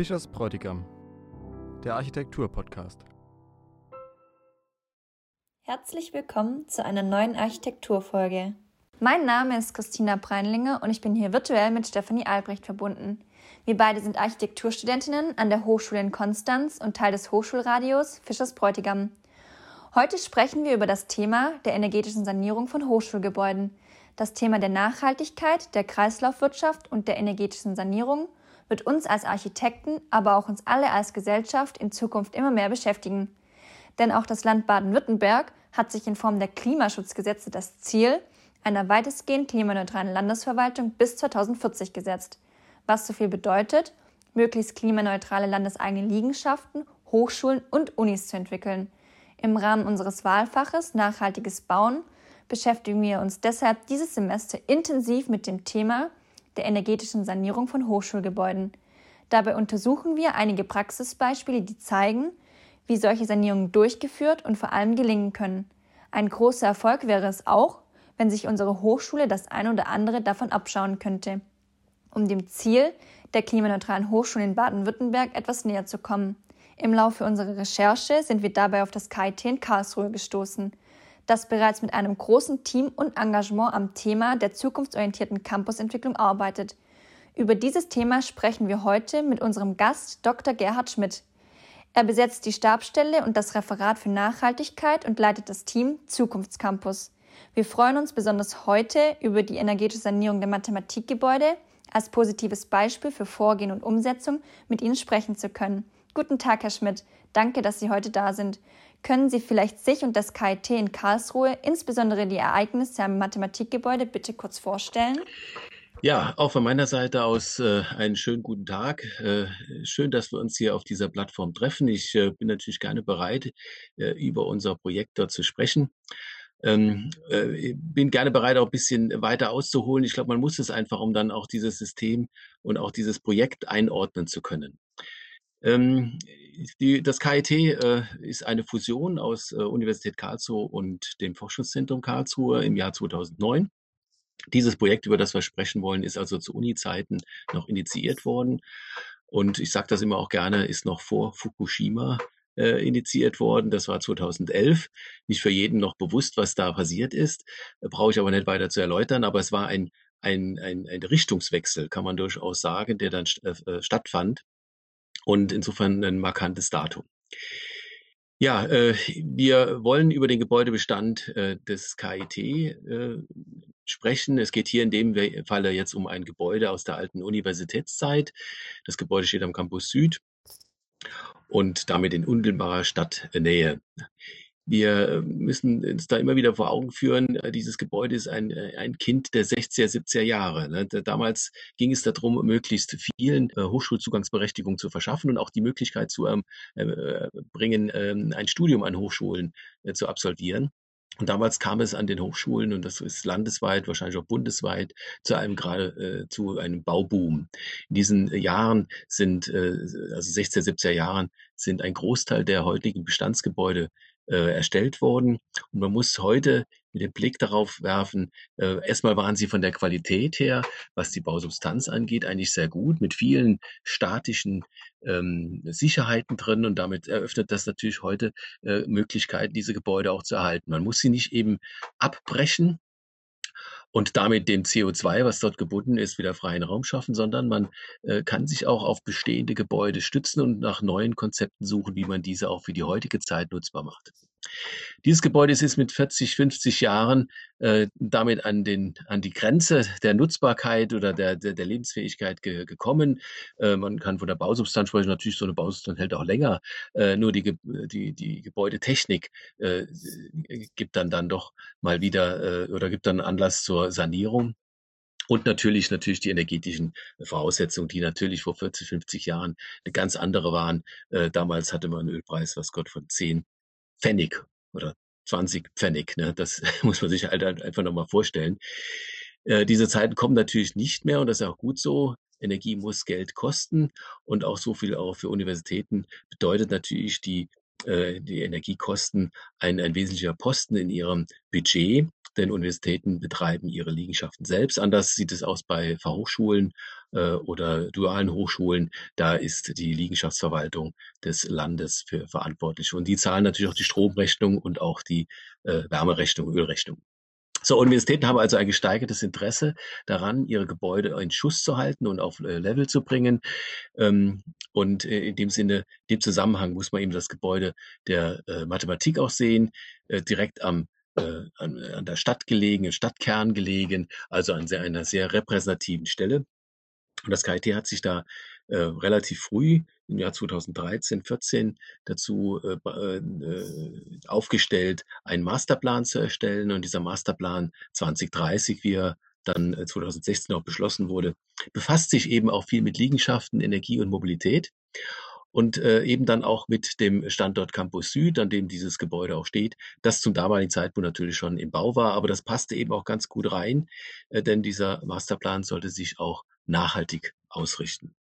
Fischers Bräutigam, der Architektur-Podcast. Herzlich willkommen zu einer neuen Architekturfolge. Mein Name ist Christina Breinlinger und ich bin hier virtuell mit Stefanie Albrecht verbunden. Wir beide sind Architekturstudentinnen an der Hochschule in Konstanz und Teil des Hochschulradios Fischers Bräutigam. Heute sprechen wir über das Thema der energetischen Sanierung von Hochschulgebäuden. Das Thema der Nachhaltigkeit, der Kreislaufwirtschaft und der energetischen Sanierung wird uns als Architekten, aber auch uns alle als Gesellschaft in Zukunft immer mehr beschäftigen. Denn auch das Land Baden-Württemberg hat sich in Form der Klimaschutzgesetze das Ziel einer weitestgehend klimaneutralen Landesverwaltung bis 2040 gesetzt. Was so viel bedeutet, möglichst klimaneutrale landeseigene Liegenschaften, Hochschulen und Unis zu entwickeln. Im Rahmen unseres Wahlfaches Nachhaltiges Bauen beschäftigen wir uns deshalb dieses Semester intensiv mit dem Thema der energetischen Sanierung von Hochschulgebäuden. Dabei untersuchen wir einige Praxisbeispiele, die zeigen, wie solche Sanierungen durchgeführt und vor allem gelingen können. Ein großer Erfolg wäre es auch, wenn sich unsere Hochschule das ein oder andere davon abschauen könnte. Um dem Ziel der klimaneutralen Hochschule in Baden-Württemberg etwas näher zu kommen. Im Laufe unserer Recherche sind wir dabei auf das KIT in Karlsruhe gestoßen, das bereits mit einem großen Team und Engagement am Thema der zukunftsorientierten Campusentwicklung arbeitet. Über dieses Thema sprechen wir heute mit unserem Gast Dr. Gerhard Schmidt. Er besetzt die Stabsstelle und das Referat für Nachhaltigkeit und leitet das Team Zukunftscampus. Wir freuen uns besonders heute über die energetische Sanierung der Mathematikgebäude als positives Beispiel für Vorgehen und Umsetzung mit Ihnen sprechen zu können. Guten Tag, Herr Schmidt. Danke, dass Sie heute da sind. Können Sie vielleicht sich und das KIT in Karlsruhe, insbesondere die Ereignisse am Mathematikgebäude, bitte kurz vorstellen? Ja, auch von meiner Seite aus äh, einen schönen guten Tag. Äh, schön, dass wir uns hier auf dieser Plattform treffen. Ich äh, bin natürlich gerne bereit, äh, über unser Projekt dort zu sprechen. Ähm, äh, bin gerne bereit, auch ein bisschen weiter auszuholen. Ich glaube, man muss es einfach, um dann auch dieses System und auch dieses Projekt einordnen zu können. Ähm, die, das KIT äh, ist eine Fusion aus äh, Universität Karlsruhe und dem Forschungszentrum Karlsruhe im Jahr 2009. Dieses Projekt, über das wir sprechen wollen, ist also zu Uni-Zeiten noch initiiert worden. Und ich sage das immer auch gerne, ist noch vor Fukushima äh, initiiert worden. Das war 2011. Nicht für jeden noch bewusst, was da passiert ist. Brauche ich aber nicht weiter zu erläutern. Aber es war ein, ein, ein, ein Richtungswechsel, kann man durchaus sagen, der dann äh, stattfand. Und insofern ein markantes Datum. Ja, äh, wir wollen über den Gebäudebestand äh, des KIT äh, sprechen. Es geht hier in dem Falle jetzt um ein Gebäude aus der alten Universitätszeit. Das Gebäude steht am Campus Süd und damit in unmittelbarer Stadtnähe. Wir müssen uns da immer wieder vor Augen führen, äh, dieses Gebäude ist ein, äh, ein Kind der 60er, 70er Jahre. Ne? Damals ging es darum, möglichst vielen äh, Hochschulzugangsberechtigung zu verschaffen und auch die Möglichkeit zu ähm, bringen, ähm, ein Studium an Hochschulen zu absolvieren. Und damals kam es an den Hochschulen, und das ist landesweit, wahrscheinlich auch bundesweit, zu einem gerade äh, zu einem Bauboom. In diesen Jahren sind, äh, also 16, 17er Jahren, sind ein Großteil der heutigen Bestandsgebäude äh, erstellt worden. Und man muss heute mit dem Blick darauf werfen, äh, erstmal waren sie von der Qualität her, was die Bausubstanz angeht, eigentlich sehr gut, mit vielen statischen ähm, Sicherheiten drin und damit eröffnet das natürlich heute äh, Möglichkeiten, diese Gebäude auch zu erhalten. Man muss sie nicht eben abbrechen, und damit dem CO2, was dort gebunden ist, wieder freien Raum schaffen, sondern man äh, kann sich auch auf bestehende Gebäude stützen und nach neuen Konzepten suchen, wie man diese auch für die heutige Zeit nutzbar macht. Dieses Gebäude ist mit 40, 50 Jahren äh, damit an, den, an die Grenze der Nutzbarkeit oder der, der, der Lebensfähigkeit ge, gekommen. Äh, man kann von der Bausubstanz sprechen, natürlich so eine Bausubstanz hält auch länger. Äh, nur die, die, die Gebäudetechnik äh, gibt dann dann doch mal wieder äh, oder gibt dann Anlass zur Sanierung. Und natürlich, natürlich die energetischen Voraussetzungen, die natürlich vor 40, 50 Jahren eine ganz andere waren. Äh, damals hatte man einen Ölpreis, was Gott von 10 Pfennig oder 20 Pfennig. Ne? Das muss man sich halt einfach nochmal vorstellen. Äh, diese Zeiten kommen natürlich nicht mehr und das ist auch gut so. Energie muss Geld kosten und auch so viel auch für Universitäten bedeutet natürlich die, äh, die Energiekosten ein, ein wesentlicher Posten in ihrem Budget denn Universitäten betreiben ihre Liegenschaften selbst. Anders sieht es aus bei Fachhochschulen äh, oder dualen Hochschulen, da ist die Liegenschaftsverwaltung des Landes für verantwortlich. Und die zahlen natürlich auch die Stromrechnung und auch die äh, Wärmerechnung, Ölrechnung. So, Universitäten haben also ein gesteigertes Interesse daran, ihre Gebäude in Schuss zu halten und auf äh, Level zu bringen. Ähm, und äh, in dem Sinne, in dem Zusammenhang muss man eben das Gebäude der äh, Mathematik auch sehen, direkt am an, an, der Stadt gelegen, Stadtkern gelegen, also an sehr, einer sehr repräsentativen Stelle. Und das KIT hat sich da äh, relativ früh im Jahr 2013, 14 dazu äh, äh, aufgestellt, einen Masterplan zu erstellen. Und dieser Masterplan 2030, wie er dann 2016 äh, auch beschlossen wurde, befasst sich eben auch viel mit Liegenschaften, Energie und Mobilität und äh, eben dann auch mit dem Standort Campus Süd, an dem dieses Gebäude auch steht, das zum damaligen Zeitpunkt natürlich schon im Bau war, aber das passte eben auch ganz gut rein, äh, denn dieser Masterplan sollte sich auch nachhaltig ausrichten.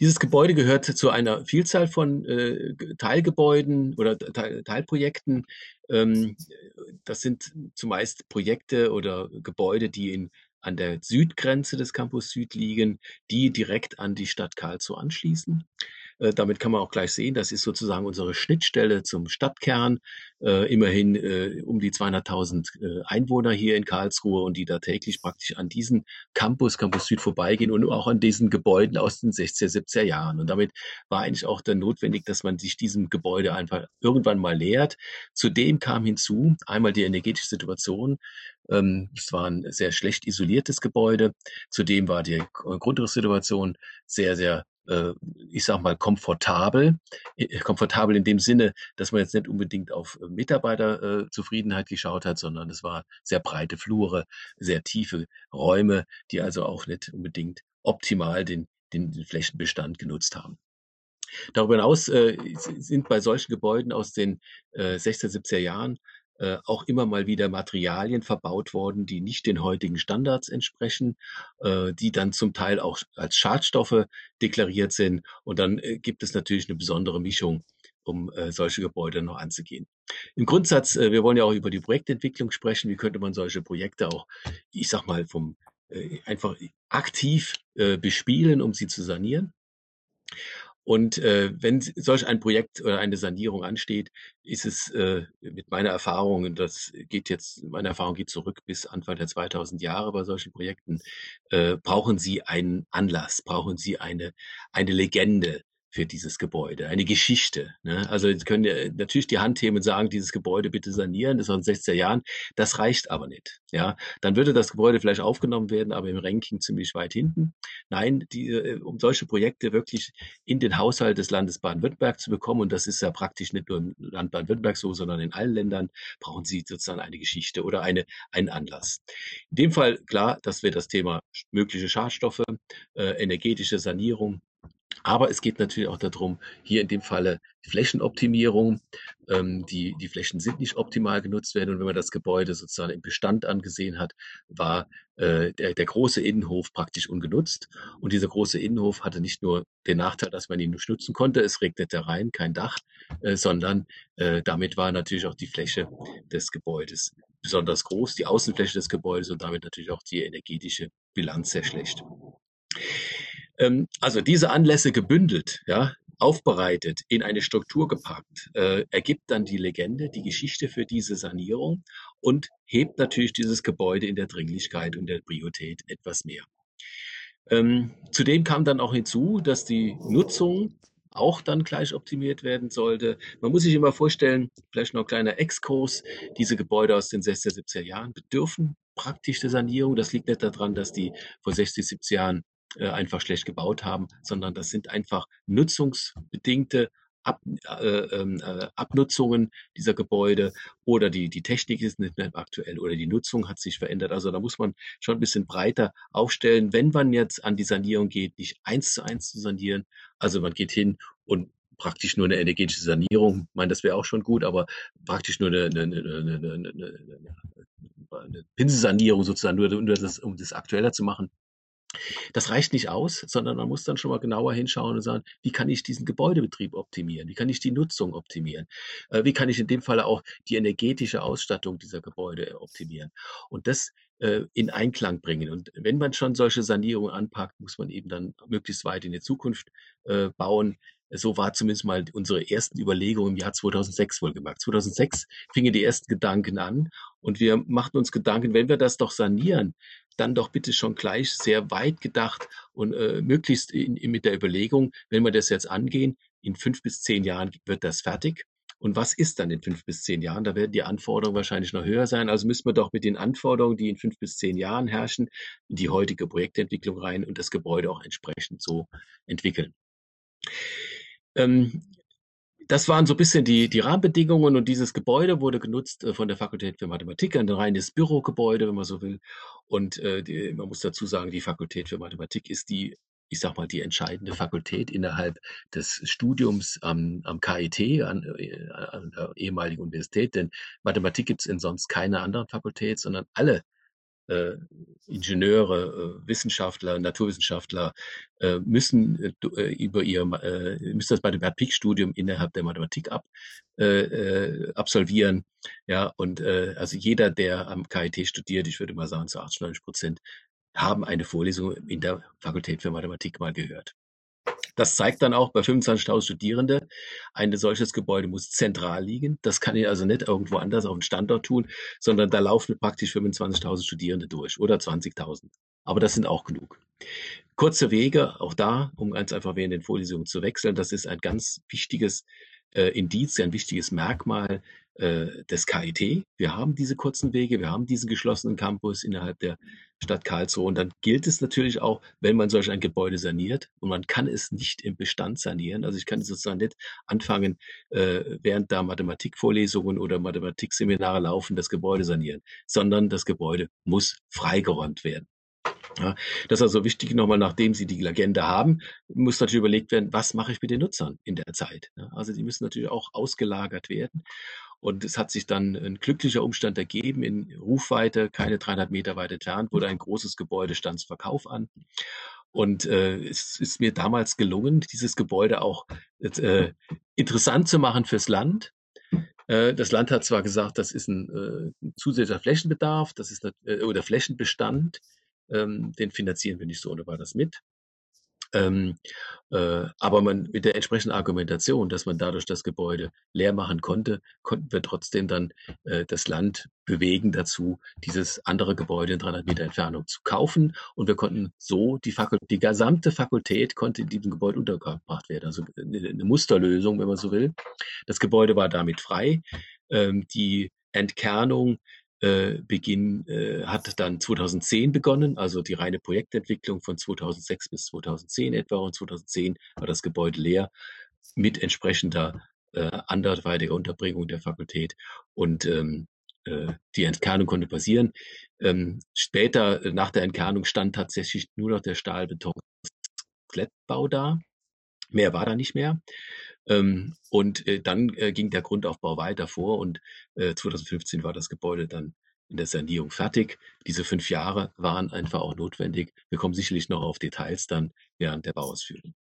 Dieses Gebäude gehört zu einer Vielzahl von äh, Teilgebäuden oder Teil, Teilprojekten. Ähm, das sind zumeist Projekte oder Gebäude, die in, an der Südgrenze des Campus Süd liegen, die direkt an die Stadt Karlsruhe anschließen. Äh, damit kann man auch gleich sehen, das ist sozusagen unsere Schnittstelle zum Stadtkern. Äh, immerhin äh, um die 200.000 Einwohner hier in Karlsruhe und die da täglich praktisch an diesen Campus, Campus Süd vorbeigehen und auch an diesen Gebäuden aus den 60er, 70er Jahren. Und damit war eigentlich auch dann notwendig, dass man sich diesem Gebäude einfach irgendwann mal nähert. Zudem kam hinzu einmal die energetische Situation. Ähm, es war ein sehr schlecht isoliertes Gebäude. Zudem war die Grundrisssituation sehr, sehr ich sag mal, komfortabel. Äh, komfortabel in dem Sinne, dass man jetzt nicht unbedingt auf Mitarbeiterzufriedenheit geschaut hat, sondern es war sehr breite Flure, sehr tiefe Räume, die also auch nicht unbedingt optimal den, den, den Flächenbestand genutzt haben. Darüber hinaus äh, sind bei solchen Gebäuden aus den äh, 16, 17er Jahren äh, auch immer mal wieder Materialien verbaut worden, die nicht den heutigen Standards entsprechen, äh, die dann zum Teil auch als Schadstoffe deklariert sind. Und dann äh, gibt es natürlich eine besondere Mischung, um äh, solche Gebäude noch anzugehen. Im Grundsatz, äh, wir wollen ja auch über die Projektentwicklung sprechen. Wie könnte man solche Projekte auch, ich sag mal, vom einfach aktiv bespielen, um sie zu sanieren? Und äh, wenn solch ein Projekt oder eine Sanierung ansteht, ist es äh, mit meiner Erfahrung, und das geht jetzt, meine Erfahrung geht zurück bis Anfang der 2000 Jahre bei solchen Projekten, äh, brauchen Sie einen Anlass, brauchen Sie eine, eine Legende, für dieses Gebäude, eine Geschichte. Ne? Also jetzt können ja natürlich die Hand heben und sagen, dieses Gebäude bitte sanieren, das war in 60er Jahren. Das reicht aber nicht. Ja, dann würde das Gebäude vielleicht aufgenommen werden, aber im Ranking ziemlich weit hinten. Nein, die, äh, um solche Projekte wirklich in den Haushalt des Landes Baden-Württemberg zu bekommen, und das ist ja praktisch nicht nur im Land Baden-Württemberg so, sondern in allen Ländern, brauchen Sie sozusagen eine Geschichte oder eine, einen Anlass. In dem Fall klar, dass wir das Thema mögliche Schadstoffe, äh, energetische Sanierung, aber es geht natürlich auch darum, hier in dem Falle Flächenoptimierung. Ähm, die, die Flächen sind nicht optimal genutzt werden. Und wenn man das Gebäude sozusagen im Bestand angesehen hat, war äh, der, der große Innenhof praktisch ungenutzt. Und dieser große Innenhof hatte nicht nur den Nachteil, dass man ihn nicht nutzen konnte, es regnete rein, kein Dach, äh, sondern äh, damit war natürlich auch die Fläche des Gebäudes besonders groß, die Außenfläche des Gebäudes und damit natürlich auch die energetische Bilanz sehr schlecht. Ähm, also diese Anlässe gebündelt, ja, aufbereitet, in eine Struktur gepackt, äh, ergibt dann die Legende, die Geschichte für diese Sanierung und hebt natürlich dieses Gebäude in der Dringlichkeit und der Priorität etwas mehr. Ähm, zudem kam dann auch hinzu, dass die Nutzung auch dann gleich optimiert werden sollte. Man muss sich immer vorstellen, vielleicht noch ein kleiner Exkurs, diese Gebäude aus den 60er, 70er Jahren bedürfen praktisch der Sanierung. Das liegt nicht daran, dass die vor 60, 70 Jahren äh, einfach schlecht gebaut haben, sondern das sind einfach nutzungsbedingte Ab, äh, ähm, äh, Abnutzungen dieser Gebäude oder die, die Technik ist nicht mehr aktuell oder die Nutzung hat sich verändert. Also da muss man schon ein bisschen breiter aufstellen, wenn man jetzt an die Sanierung geht, nicht eins zu eins zu sanieren. Also man geht hin und praktisch nur eine energetische Sanierung. Ich meine, das wäre auch schon gut, aber praktisch nur eine, eine, eine, eine, Pinselsanierung sozusagen, nur, nur das, um das aktueller zu machen. Das reicht nicht aus, sondern man muss dann schon mal genauer hinschauen und sagen, wie kann ich diesen Gebäudebetrieb optimieren? Wie kann ich die Nutzung optimieren? Äh, wie kann ich in dem Fall auch die energetische Ausstattung dieser Gebäude optimieren? Und das äh, in Einklang bringen. Und wenn man schon solche Sanierungen anpackt, muss man eben dann möglichst weit in die Zukunft äh, bauen. So war zumindest mal unsere ersten Überlegungen im Jahr 2006 wohlgemerkt. 2006 fingen die ersten Gedanken an und wir machten uns Gedanken, wenn wir das doch sanieren, dann doch bitte schon gleich sehr weit gedacht und äh, möglichst in, in, mit der Überlegung, wenn wir das jetzt angehen, in fünf bis zehn Jahren wird das fertig. Und was ist dann in fünf bis zehn Jahren? Da werden die Anforderungen wahrscheinlich noch höher sein. Also müssen wir doch mit den Anforderungen, die in fünf bis zehn Jahren herrschen, in die heutige Projektentwicklung rein und das Gebäude auch entsprechend so entwickeln. Ähm, das waren so ein bisschen die, die Rahmenbedingungen und dieses Gebäude wurde genutzt äh, von der Fakultät für Mathematik, ein reines Bürogebäude, wenn man so will. Und äh, die, man muss dazu sagen, die Fakultät für Mathematik ist die ich sag mal, die entscheidende Fakultät innerhalb des Studiums am, am KIT, an, äh, an der ehemaligen Universität. Denn Mathematik gibt es in sonst keiner anderen Fakultät, sondern alle äh, Ingenieure, äh, Wissenschaftler, Naturwissenschaftler äh, müssen äh, äh, über ihr äh, müssen das Mathematikstudium innerhalb der Mathematik ab, absolvieren. Ja, und also jeder, der am KIT studiert, ich würde mal sagen, zu 80, 90 Prozent haben eine Vorlesung in der Fakultät für Mathematik mal gehört. Das zeigt dann auch bei 25.000 Studierende, ein solches Gebäude muss zentral liegen. Das kann ich also nicht irgendwo anders auf dem Standort tun, sondern da laufen praktisch 25.000 Studierende durch oder 20.000. Aber das sind auch genug. Kurze Wege, auch da, um ganz einfach während den Vorlesungen zu wechseln, das ist ein ganz wichtiges äh, Indiz, ein wichtiges Merkmal äh, des KIT. Wir haben diese kurzen Wege, wir haben diesen geschlossenen Campus innerhalb der Stadt Karlsruhe. Und dann gilt es natürlich auch, wenn man solch ein Gebäude saniert, und man kann es nicht im Bestand sanieren. Also ich kann sozusagen nicht anfangen, äh, während da Mathematikvorlesungen oder Mathematikseminare laufen, das Gebäude sanieren, sondern das Gebäude muss freigeräumt werden. Ja, das ist also wichtig nochmal, nachdem Sie die Legende haben, muss natürlich überlegt werden, was mache ich mit den Nutzern in der Zeit. Ja, also die müssen natürlich auch ausgelagert werden. Und es hat sich dann ein glücklicher Umstand ergeben. In Rufweite, keine 300 Meter weit entfernt, wurde ein großes Gebäude stand Verkauf an. Und äh, es ist mir damals gelungen, dieses Gebäude auch äh, interessant zu machen fürs Land. Äh, das Land hat zwar gesagt, das ist ein, äh, ein zusätzlicher Flächenbedarf, das ist eine, äh, oder Flächenbestand, ähm, den finanzieren wir nicht so ohne weiteres mit. Ähm, äh, aber man mit der entsprechenden Argumentation, dass man dadurch das Gebäude leer machen konnte, konnten wir trotzdem dann äh, das Land bewegen dazu, dieses andere Gebäude in 300 Meter Entfernung zu kaufen. Und wir konnten so die Fakultät, die gesamte Fakultät konnte in diesem Gebäude untergebracht werden. Also eine, eine Musterlösung, wenn man so will. Das Gebäude war damit frei. Ähm, die Entkernung äh, Beginn äh, hat dann 2010 begonnen, also die reine Projektentwicklung von 2006 bis 2010 etwa und 2010 war das Gebäude leer mit entsprechender äh, anderweitiger Unterbringung der Fakultät und ähm, äh, die Entkernung konnte passieren. Ähm, später, äh, nach der Entkernung, stand tatsächlich nur noch der Stahlbeton-Skelettbau da. Mehr war da nicht mehr. Ähm, und äh, dann äh, ging der Grundaufbau weiter vor und äh, 2015 war das Gebäude dann in der Sanierung fertig. Diese fünf Jahre waren einfach auch notwendig. Wir kommen sicherlich noch auf Details dann während der Bauausführung.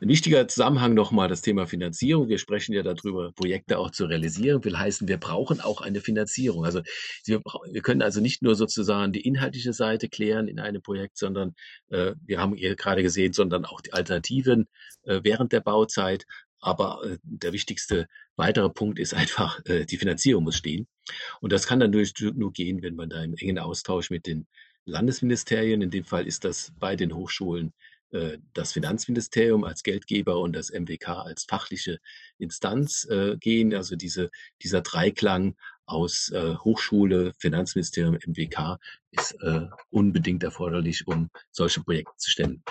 Ein wichtiger Zusammenhang nochmal das Thema Finanzierung. Wir sprechen ja darüber, Projekte auch zu realisieren. Will heißen, wir brauchen auch eine Finanzierung. Also wir, können also nicht nur sozusagen die inhaltliche Seite klären in einem Projekt, sondern äh, wir haben hier gerade gesehen, sondern auch die Alternativen äh, während der Bauzeit. Aber äh, der wichtigste weitere Punkt ist einfach, äh, die Finanzierung muss stehen. Und das kann durch, nur gehen, wenn man da im engen Austausch mit den Landesministerien, in dem Fall ist das bei den Hochschulen das Finanzministerium als Geldgeber und das MWK als fachliche Instanz äh, gehen. Also diese, dieser Dreiklang aus äh, Hochschule, Finanzministerium, MWK ist äh, unbedingt erforderlich, um solche Projekte zu stemmen.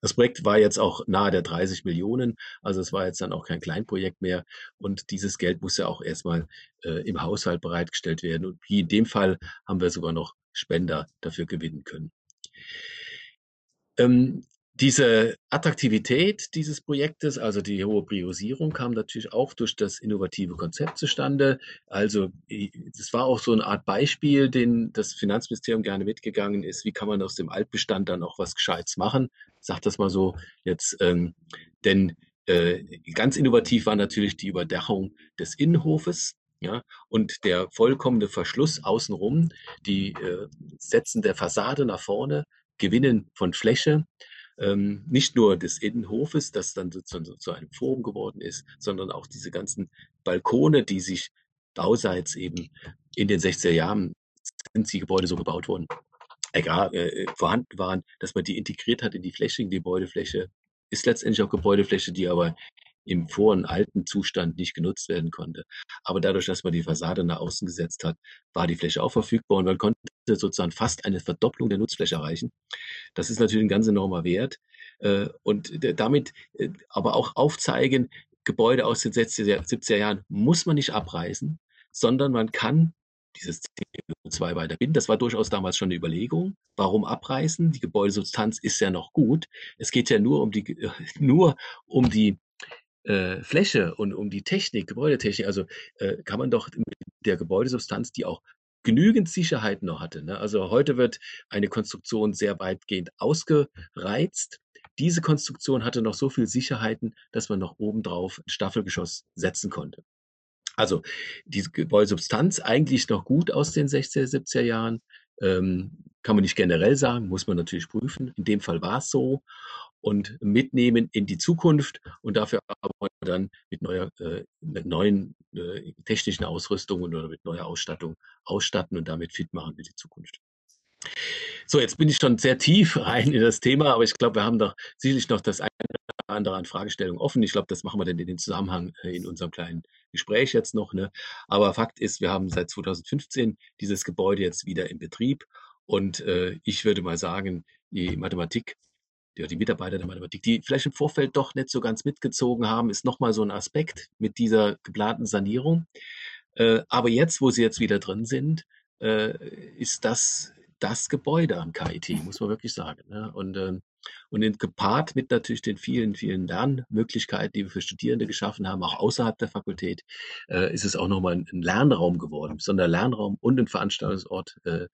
Das Projekt war jetzt auch nahe der 30 Millionen, also es war jetzt dann auch kein Kleinprojekt mehr und dieses Geld muss ja auch erstmal äh, im Haushalt bereitgestellt werden und wie in dem Fall haben wir sogar noch Spender dafür gewinnen können. Ähm, diese Attraktivität dieses Projektes, also die hohe Priorisierung, kam natürlich auch durch das innovative Konzept zustande. Also das war auch so eine Art Beispiel, den das Finanzministerium gerne mitgegangen ist. Wie kann man aus dem Altbestand dann auch was Gescheites machen? Ich sag das mal so jetzt, ähm, denn äh, ganz innovativ war natürlich die Überdachung des Innenhofes. Ja, und der vollkommene Verschluss außenrum, die äh, Setzen der Fassade nach vorne, Gewinnen von Fläche, ähm, nicht nur des Innenhofes, das dann sozusagen zu einem Forum geworden ist, sondern auch diese ganzen Balkone, die sich bauseits eben in den 60er Jahren sind die Gebäude so gebaut worden, egal, äh, vorhanden waren, dass man die integriert hat in die Fläche, die Gebäudefläche, ist letztendlich auch Gebäudefläche, die aber im vorigen alten Zustand nicht genutzt werden konnte. Aber dadurch, dass man die Fassade nach außen gesetzt hat, war die Fläche auch verfügbar und man konnte sozusagen fast eine Verdopplung der Nutzfläche erreichen. Das ist natürlich ein ganz enormer Wert äh, und damit äh, aber auch aufzeigen, Gebäude aus den 60er, 70er Jahren muss man nicht abreißen, sondern man kann dieses CO2 weiter binden. Das war durchaus damals schon eine Überlegung. Warum abreißen? Die Gebäudesubstanz ist ja noch gut. Es geht ja nur um die, nur um die äh, Fläche und um die Technik, Gebäudetechnik, also äh, kann man doch mit der Gebäudesubstanz, die auch genügend Sicherheit noch hatte. Ne? Also heute wird eine Konstruktion sehr weitgehend ausgereizt. Diese Konstruktion hatte noch so viel Sicherheiten, dass man noch obendrauf ein Staffelgeschoss setzen konnte. Also diese Gebäudesubstanz eigentlich noch gut aus den 60er, 70er Jahren. Ähm, kann man nicht generell sagen, muss man natürlich prüfen. In dem Fall war es so und mitnehmen in die Zukunft und dafür aber dann mit neuer, äh, mit neuen äh, technischen Ausrüstungen oder mit neuer Ausstattung ausstatten und damit fit machen für die Zukunft. So, jetzt bin ich schon sehr tief rein in das Thema, aber ich glaube, wir haben doch sicherlich noch das eine oder andere an Fragestellungen offen. Ich glaube, das machen wir dann in den Zusammenhang äh, in unserem kleinen Gespräch jetzt noch. Ne? Aber Fakt ist, wir haben seit 2015 dieses Gebäude jetzt wieder in Betrieb und äh, ich würde mal sagen, die Mathematik die, die Mitarbeiter der Mathematik, die vielleicht im Vorfeld doch nicht so ganz mitgezogen haben, ist nochmal so ein Aspekt mit dieser geplanten Sanierung. Äh, aber jetzt, wo sie jetzt wieder drin sind, äh, ist das das Gebäude am KIT, muss man wirklich sagen. Ne? Und ähm, und in, gepaart mit natürlich den vielen, vielen Lernmöglichkeiten, die wir für Studierende geschaffen haben, auch außerhalb der Fakultät, äh, ist es auch nochmal ein, ein Lernraum geworden, besonders Lernraum und ein Veranstaltungsort äh,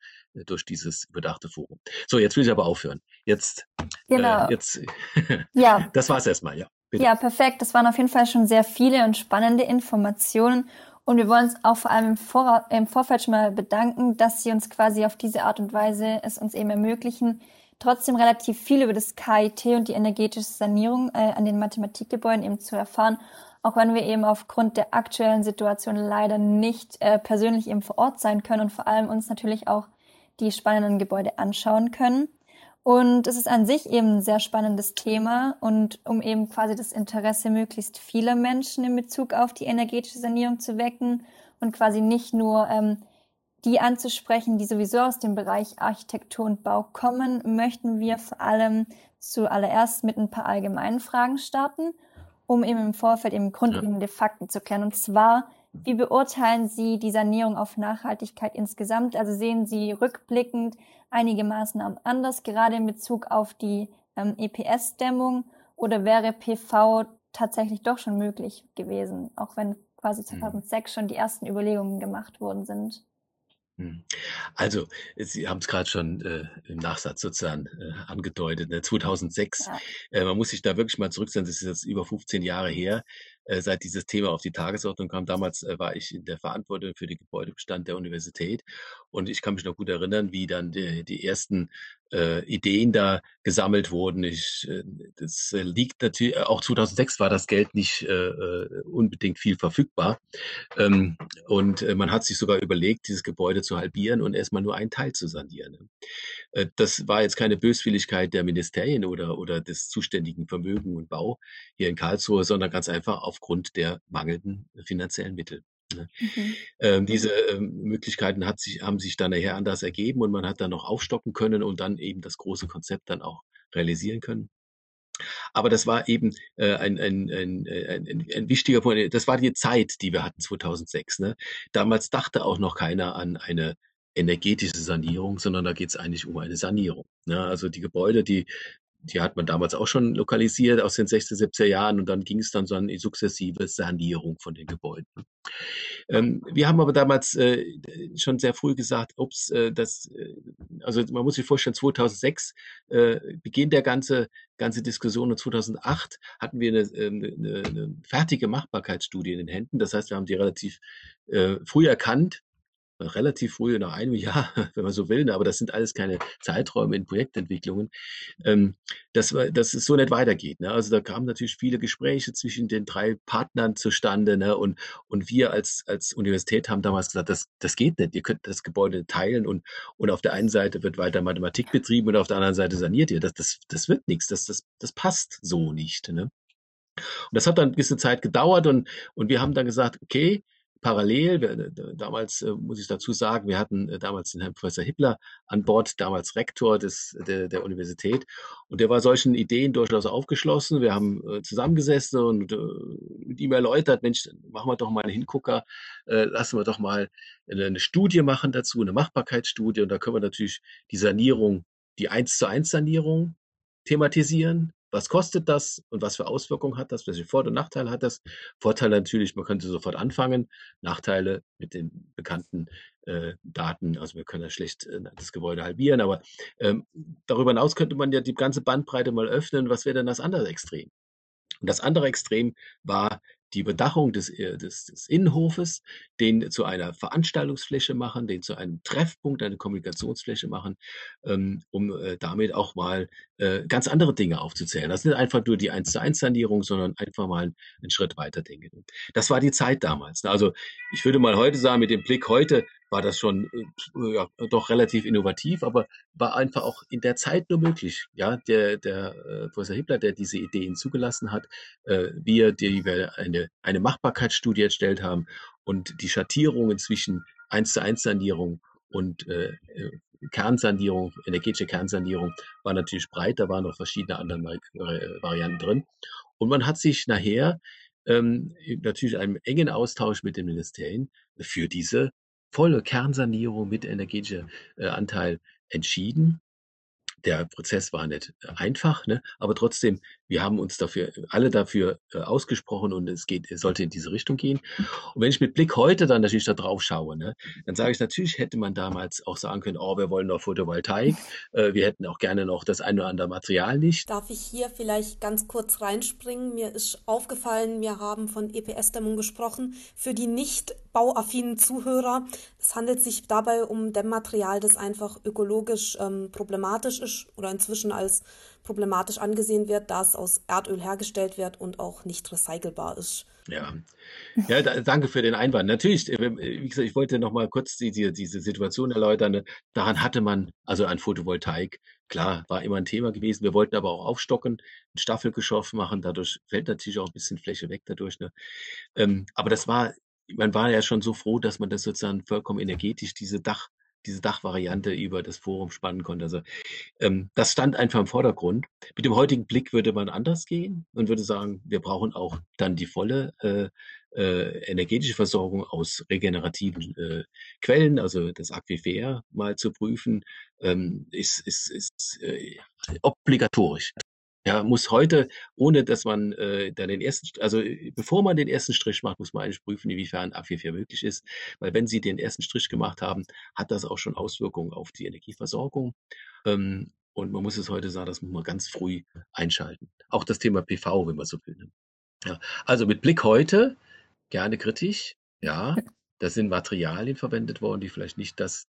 durch dieses überdachte Forum. So, jetzt will ich aber aufhören. Jetzt, äh, genau. Äh, jetzt, ja. das war's erstmal, ja. Bitte. Ja, perfekt. Das waren auf jeden Fall schon sehr viele und spannende Informationen. Und wir wollen uns auch vor allem im, Vor im Vorfeld schon mal bedanken, dass Sie uns quasi auf diese Art und Weise es uns eben ermöglichen, trotzdem relativ viel über das KIT und die energetische Sanierung äh, an den Mathematikgebäuden eben zu erfahren, auch wenn wir eben aufgrund der aktuellen Situation leider nicht äh, persönlich eben vor Ort sein können und vor allem uns natürlich auch die spannenden Gebäude anschauen können. Und es ist an sich eben ein sehr spannendes Thema und um eben quasi das Interesse möglichst vieler Menschen in Bezug auf die energetische Sanierung zu wecken und quasi nicht nur ähm, die anzusprechen, die sowieso aus dem Bereich Architektur und Bau kommen, möchten wir vor allem zuallererst mit ein paar allgemeinen Fragen starten, um eben im Vorfeld eben grundlegende Fakten zu kennen. Und zwar, wie beurteilen Sie die Sanierung auf Nachhaltigkeit insgesamt? Also sehen Sie rückblickend einige Maßnahmen anders, gerade in Bezug auf die ähm, EPS-Dämmung? Oder wäre PV tatsächlich doch schon möglich gewesen, auch wenn quasi 2006 mhm. schon die ersten Überlegungen gemacht worden sind? Hm. Also, Sie haben es gerade schon äh, im Nachsatz sozusagen äh, angedeutet, ne? 2006. Ja. Äh, man muss sich da wirklich mal zurücksetzen, das ist jetzt über 15 Jahre her, seit dieses Thema auf die Tagesordnung kam. Damals äh, war ich in der Verantwortung für den Gebäudebestand der Universität und ich kann mich noch gut erinnern, wie dann die, die ersten äh, Ideen da gesammelt wurden. Ich, äh, das äh, liegt natürlich, auch 2006 war das Geld nicht äh, äh, unbedingt viel verfügbar. Ähm, und äh, man hat sich sogar überlegt, dieses Gebäude zu halbieren und erstmal nur einen Teil zu sanieren. Ne? Äh, das war jetzt keine Böswilligkeit der Ministerien oder, oder des zuständigen Vermögen und Bau hier in Karlsruhe, sondern ganz einfach aufgrund der mangelnden finanziellen Mittel. Ne? Mhm. Ähm, diese ähm, Möglichkeiten hat sich, haben sich dann nachher anders ergeben und man hat dann noch aufstocken können und dann eben das große Konzept dann auch realisieren können. Aber das war eben äh, ein, ein, ein, ein, ein wichtiger Punkt. Das war die Zeit, die wir hatten 2006. Ne? Damals dachte auch noch keiner an eine energetische Sanierung, sondern da geht es eigentlich um eine Sanierung. Ne? Also die Gebäude, die die hat man damals auch schon lokalisiert aus den 60er, 70er Jahren und dann ging es dann so an die sukzessive Sanierung von den Gebäuden. Ähm, wir haben aber damals äh, schon sehr früh gesagt, ups, äh, das, äh, also man muss sich vorstellen, 2006 äh, beginnt der ganze, ganze Diskussion und 2008 hatten wir eine, eine, ähm, eine fertige Machbarkeitsstudie in den Händen. Das heißt, wir haben die relativ äh, früh erkannt, relativ früh, nach einem Jahr, wenn man so will, ne, aber das sind alles keine Zeiträume in Projektentwicklungen, ähm, dass, dass es so nicht weitergeht. Ne? Also da kamen natürlich viele Gespräche zwischen den drei Partnern zustande ne? und, und wir als, als Universität haben damals gesagt, das, das geht nicht, ihr könnt das Gebäude teilen und, und auf der einen Seite wird weiter Mathematik betrieben und auf der anderen Seite saniert ihr. Das, das, das wird nichts, das, das, das passt so nicht. Ne? Und das hat dann ein bisschen Zeit gedauert und, und wir haben dann gesagt, okay, parallel, damals äh, muss ich dazu sagen, wir hatten äh, damals den Herrn Professor Hippler an Bord, damals Rektor des, der, der Universität. Und der war solchen Ideen durchaus aufgeschlossen. Wir haben äh, zusammengesessen und mit ihm erläutert, Mensch, machen wir doch mal einen Hingucker, lassen wir doch mal eine Studie machen dazu, eine Machbarkeitsstudie. Und da können wir natürlich die Sanierung, die eins zu eins Sanierung thematisieren was kostet das und was für Auswirkungen hat das, welche Vor- und Nachteile hat das. Vorteile natürlich, man könnte sofort anfangen. Nachteile mit den bekannten äh, Daten, also wir können ja schlecht äh, das Gebäude halbieren, aber ähm, darüber hinaus könnte man ja die ganze Bandbreite mal öffnen. Was wäre denn das andere Extrem? Und das andere Extrem war die Bedachung des, äh, des, des Innenhofes, den zu einer Veranstaltungsfläche machen, den zu einem Treffpunkt, eine Kommunikationsfläche machen, ähm, um äh, damit auch mal äh, ganz andere Dinge aufzuzählen. Das ist nicht einfach nur die 1 zu 1 Sanierung, sondern einfach mal einen Schritt weiter denken. Das war die Zeit damals. Also ich würde mal heute sagen, mit dem Blick heute war das schon äh, ja, doch relativ innovativ, aber war einfach auch in der Zeit nur möglich. Ja, der, der äh, Professor Hippler, der diese Ideen zugelassen hat, äh, wir, die wir eine, eine Machbarkeitsstudie erstellt haben und die Schattierungen zwischen 1 zu 1 Sanierung und äh, äh, Kernsanierung, energetische Kernsanierung war natürlich breit, da waren noch verschiedene andere äh, Varianten drin. Und man hat sich nachher ähm, natürlich einem engen Austausch mit den Ministerien für diese volle Kernsanierung mit energetischer äh, Anteil entschieden der Prozess war nicht äh, einfach, ne? aber trotzdem, wir haben uns dafür, alle dafür äh, ausgesprochen und es geht, es sollte in diese Richtung gehen. Und wenn ich mit Blick heute dann natürlich da drauf schaue, ne, dann sage ich natürlich, hätte man damals auch sagen können, oh, wir wollen noch Photovoltaik, äh, wir hätten auch gerne noch das eine oder andere Material nicht. Darf ich hier vielleicht ganz kurz reinspringen? Mir ist aufgefallen, wir haben von EPS-Dämmung gesprochen. Für die nicht bauaffinen Zuhörer, es handelt sich dabei um Dämmmaterial, das einfach ökologisch ähm, problematisch ist oder inzwischen als problematisch angesehen wird, da es aus Erdöl hergestellt wird und auch nicht recycelbar ist. Ja, ja da, danke für den Einwand. Natürlich, äh, wie gesagt, ich wollte noch mal kurz die, die, diese Situation erläutern. Daran hatte man, also an Photovoltaik, klar, war immer ein Thema gewesen. Wir wollten aber auch aufstocken, ein Staffelgeschoss machen. Dadurch fällt natürlich auch ein bisschen Fläche weg dadurch. Ne? Ähm, aber das war, man war ja schon so froh, dass man das sozusagen vollkommen energetisch, diese Dach, diese Dachvariante über das Forum spannen konnte. Also ähm, das stand einfach im Vordergrund. Mit dem heutigen Blick würde man anders gehen und würde sagen, wir brauchen auch dann die volle äh, äh, energetische Versorgung aus regenerativen äh, Quellen, also das Aquifer mal zu prüfen, ähm, ist, ist, ist äh, obligatorisch. Ja, muss heute, ohne dass man äh, dann den ersten, also bevor man den ersten Strich macht, muss man eigentlich prüfen, inwiefern A44 möglich ist. Weil wenn Sie den ersten Strich gemacht haben, hat das auch schon Auswirkungen auf die Energieversorgung. Ähm, und man muss es heute sagen, das muss man ganz früh einschalten. Auch das Thema PV, wenn man so will. Ne? Ja, also mit Blick heute, gerne kritisch, ja, da sind Materialien verwendet worden, die vielleicht nicht das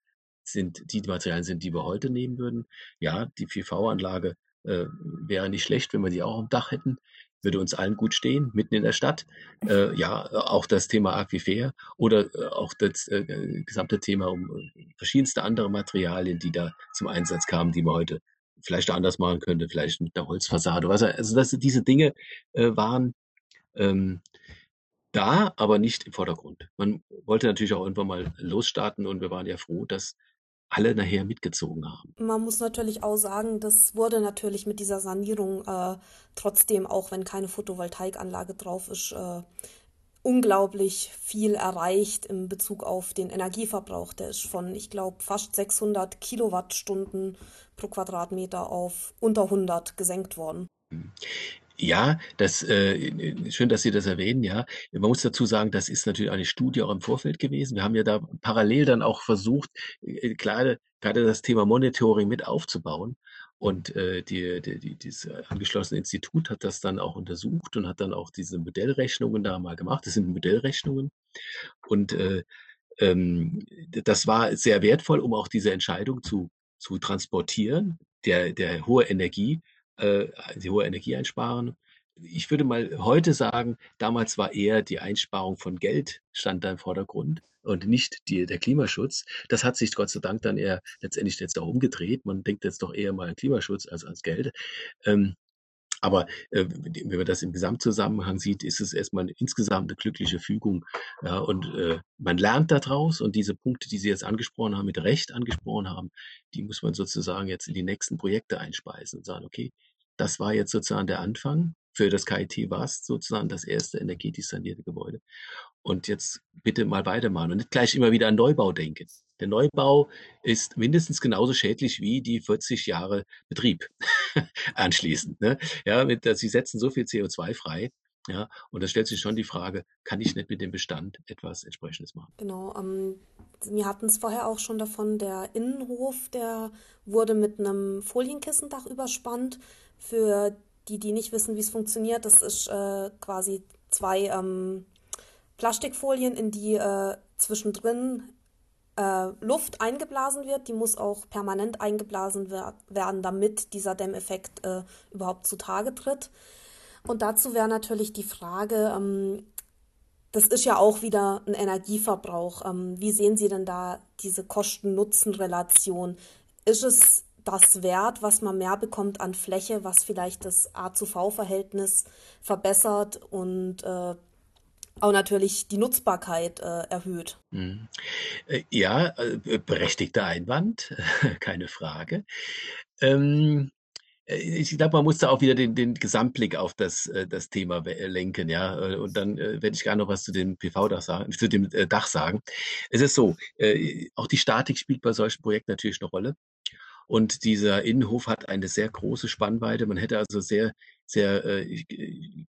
sind, die Materialien sind, die wir heute nehmen würden. Ja, die PV-Anlage äh, wäre nicht schlecht, wenn wir die auch am Dach hätten. Würde uns allen gut stehen, mitten in der Stadt. Äh, ja, auch das Thema Aquifer oder äh, auch das äh, gesamte Thema um äh, verschiedenste andere Materialien, die da zum Einsatz kamen, die man heute vielleicht anders machen könnte, vielleicht mit einer Holzfassade. Also, also das, diese Dinge äh, waren ähm, da, aber nicht im Vordergrund. Man wollte natürlich auch irgendwann mal losstarten und wir waren ja froh, dass alle nachher mitgezogen haben. Man muss natürlich auch sagen, das wurde natürlich mit dieser Sanierung äh, trotzdem, auch wenn keine Photovoltaikanlage drauf ist, äh, unglaublich viel erreicht im Bezug auf den Energieverbrauch. Der ist von, ich glaube, fast 600 Kilowattstunden pro Quadratmeter auf unter 100 gesenkt worden. Ja, das äh, schön, dass Sie das erwähnen, ja. Man muss dazu sagen, das ist natürlich eine Studie auch im Vorfeld gewesen. Wir haben ja da parallel dann auch versucht, äh, gerade, gerade das Thema Monitoring mit aufzubauen. Und äh, die, die, die, dieses angeschlossene Institut hat das dann auch untersucht und hat dann auch diese Modellrechnungen da mal gemacht. Das sind Modellrechnungen. Und äh, ähm, das war sehr wertvoll, um auch diese Entscheidung zu, zu transportieren, der, der hohe Energie, äh, die hohe Energie einsparen. Ich würde mal heute sagen, damals war eher die Einsparung von Geld stand da im Vordergrund und nicht die, der Klimaschutz. Das hat sich Gott sei Dank dann eher letztendlich jetzt auch umgedreht. Man denkt jetzt doch eher mal an Klimaschutz als ans Geld. Ähm, aber äh, wenn man das im Gesamtzusammenhang sieht, ist es erstmal insgesamt eine glückliche Fügung. Ja, und äh, man lernt daraus und diese Punkte, die Sie jetzt angesprochen haben, mit Recht angesprochen haben, die muss man sozusagen jetzt in die nächsten Projekte einspeisen und sagen, okay, das war jetzt sozusagen der Anfang. Für das KIT war es sozusagen das erste energetisch sanierte Gebäude. Und jetzt bitte mal weitermachen und nicht gleich immer wieder an Neubau denken. Der Neubau ist mindestens genauso schädlich wie die 40 Jahre Betrieb anschließend. Ne? Ja, mit, sie setzen so viel CO2 frei. Ja, und da stellt sich schon die Frage, kann ich nicht mit dem Bestand etwas entsprechendes machen? Genau, ähm, wir hatten es vorher auch schon davon, der Innenhof, der wurde mit einem Folienkissendach überspannt. Für die, die nicht wissen, wie es funktioniert, das ist äh, quasi zwei ähm, Plastikfolien, in die äh, zwischendrin äh, Luft eingeblasen wird. Die muss auch permanent eingeblasen wer werden, damit dieser Dämmeffekt äh, überhaupt zutage tritt. Und dazu wäre natürlich die Frage, ähm, das ist ja auch wieder ein Energieverbrauch. Ähm, wie sehen Sie denn da diese Kosten-Nutzen-Relation? Ist es das wert, was man mehr bekommt an Fläche, was vielleicht das A zu V-Verhältnis verbessert und äh, auch natürlich die Nutzbarkeit äh, erhöht. Mhm. Äh, ja, äh, berechtigter Einwand, keine Frage. Ähm, äh, ich glaube, man muss da auch wieder den, den Gesamtblick auf das, das Thema lenken, ja. Und dann werde ich gar noch was zu dem PV-Dach sagen, zu dem Dach sagen. Es ist so, auch die Statik spielt bei solchen Projekten natürlich eine Rolle. Und dieser Innenhof hat eine sehr große Spannweite. Man hätte also sehr, sehr äh,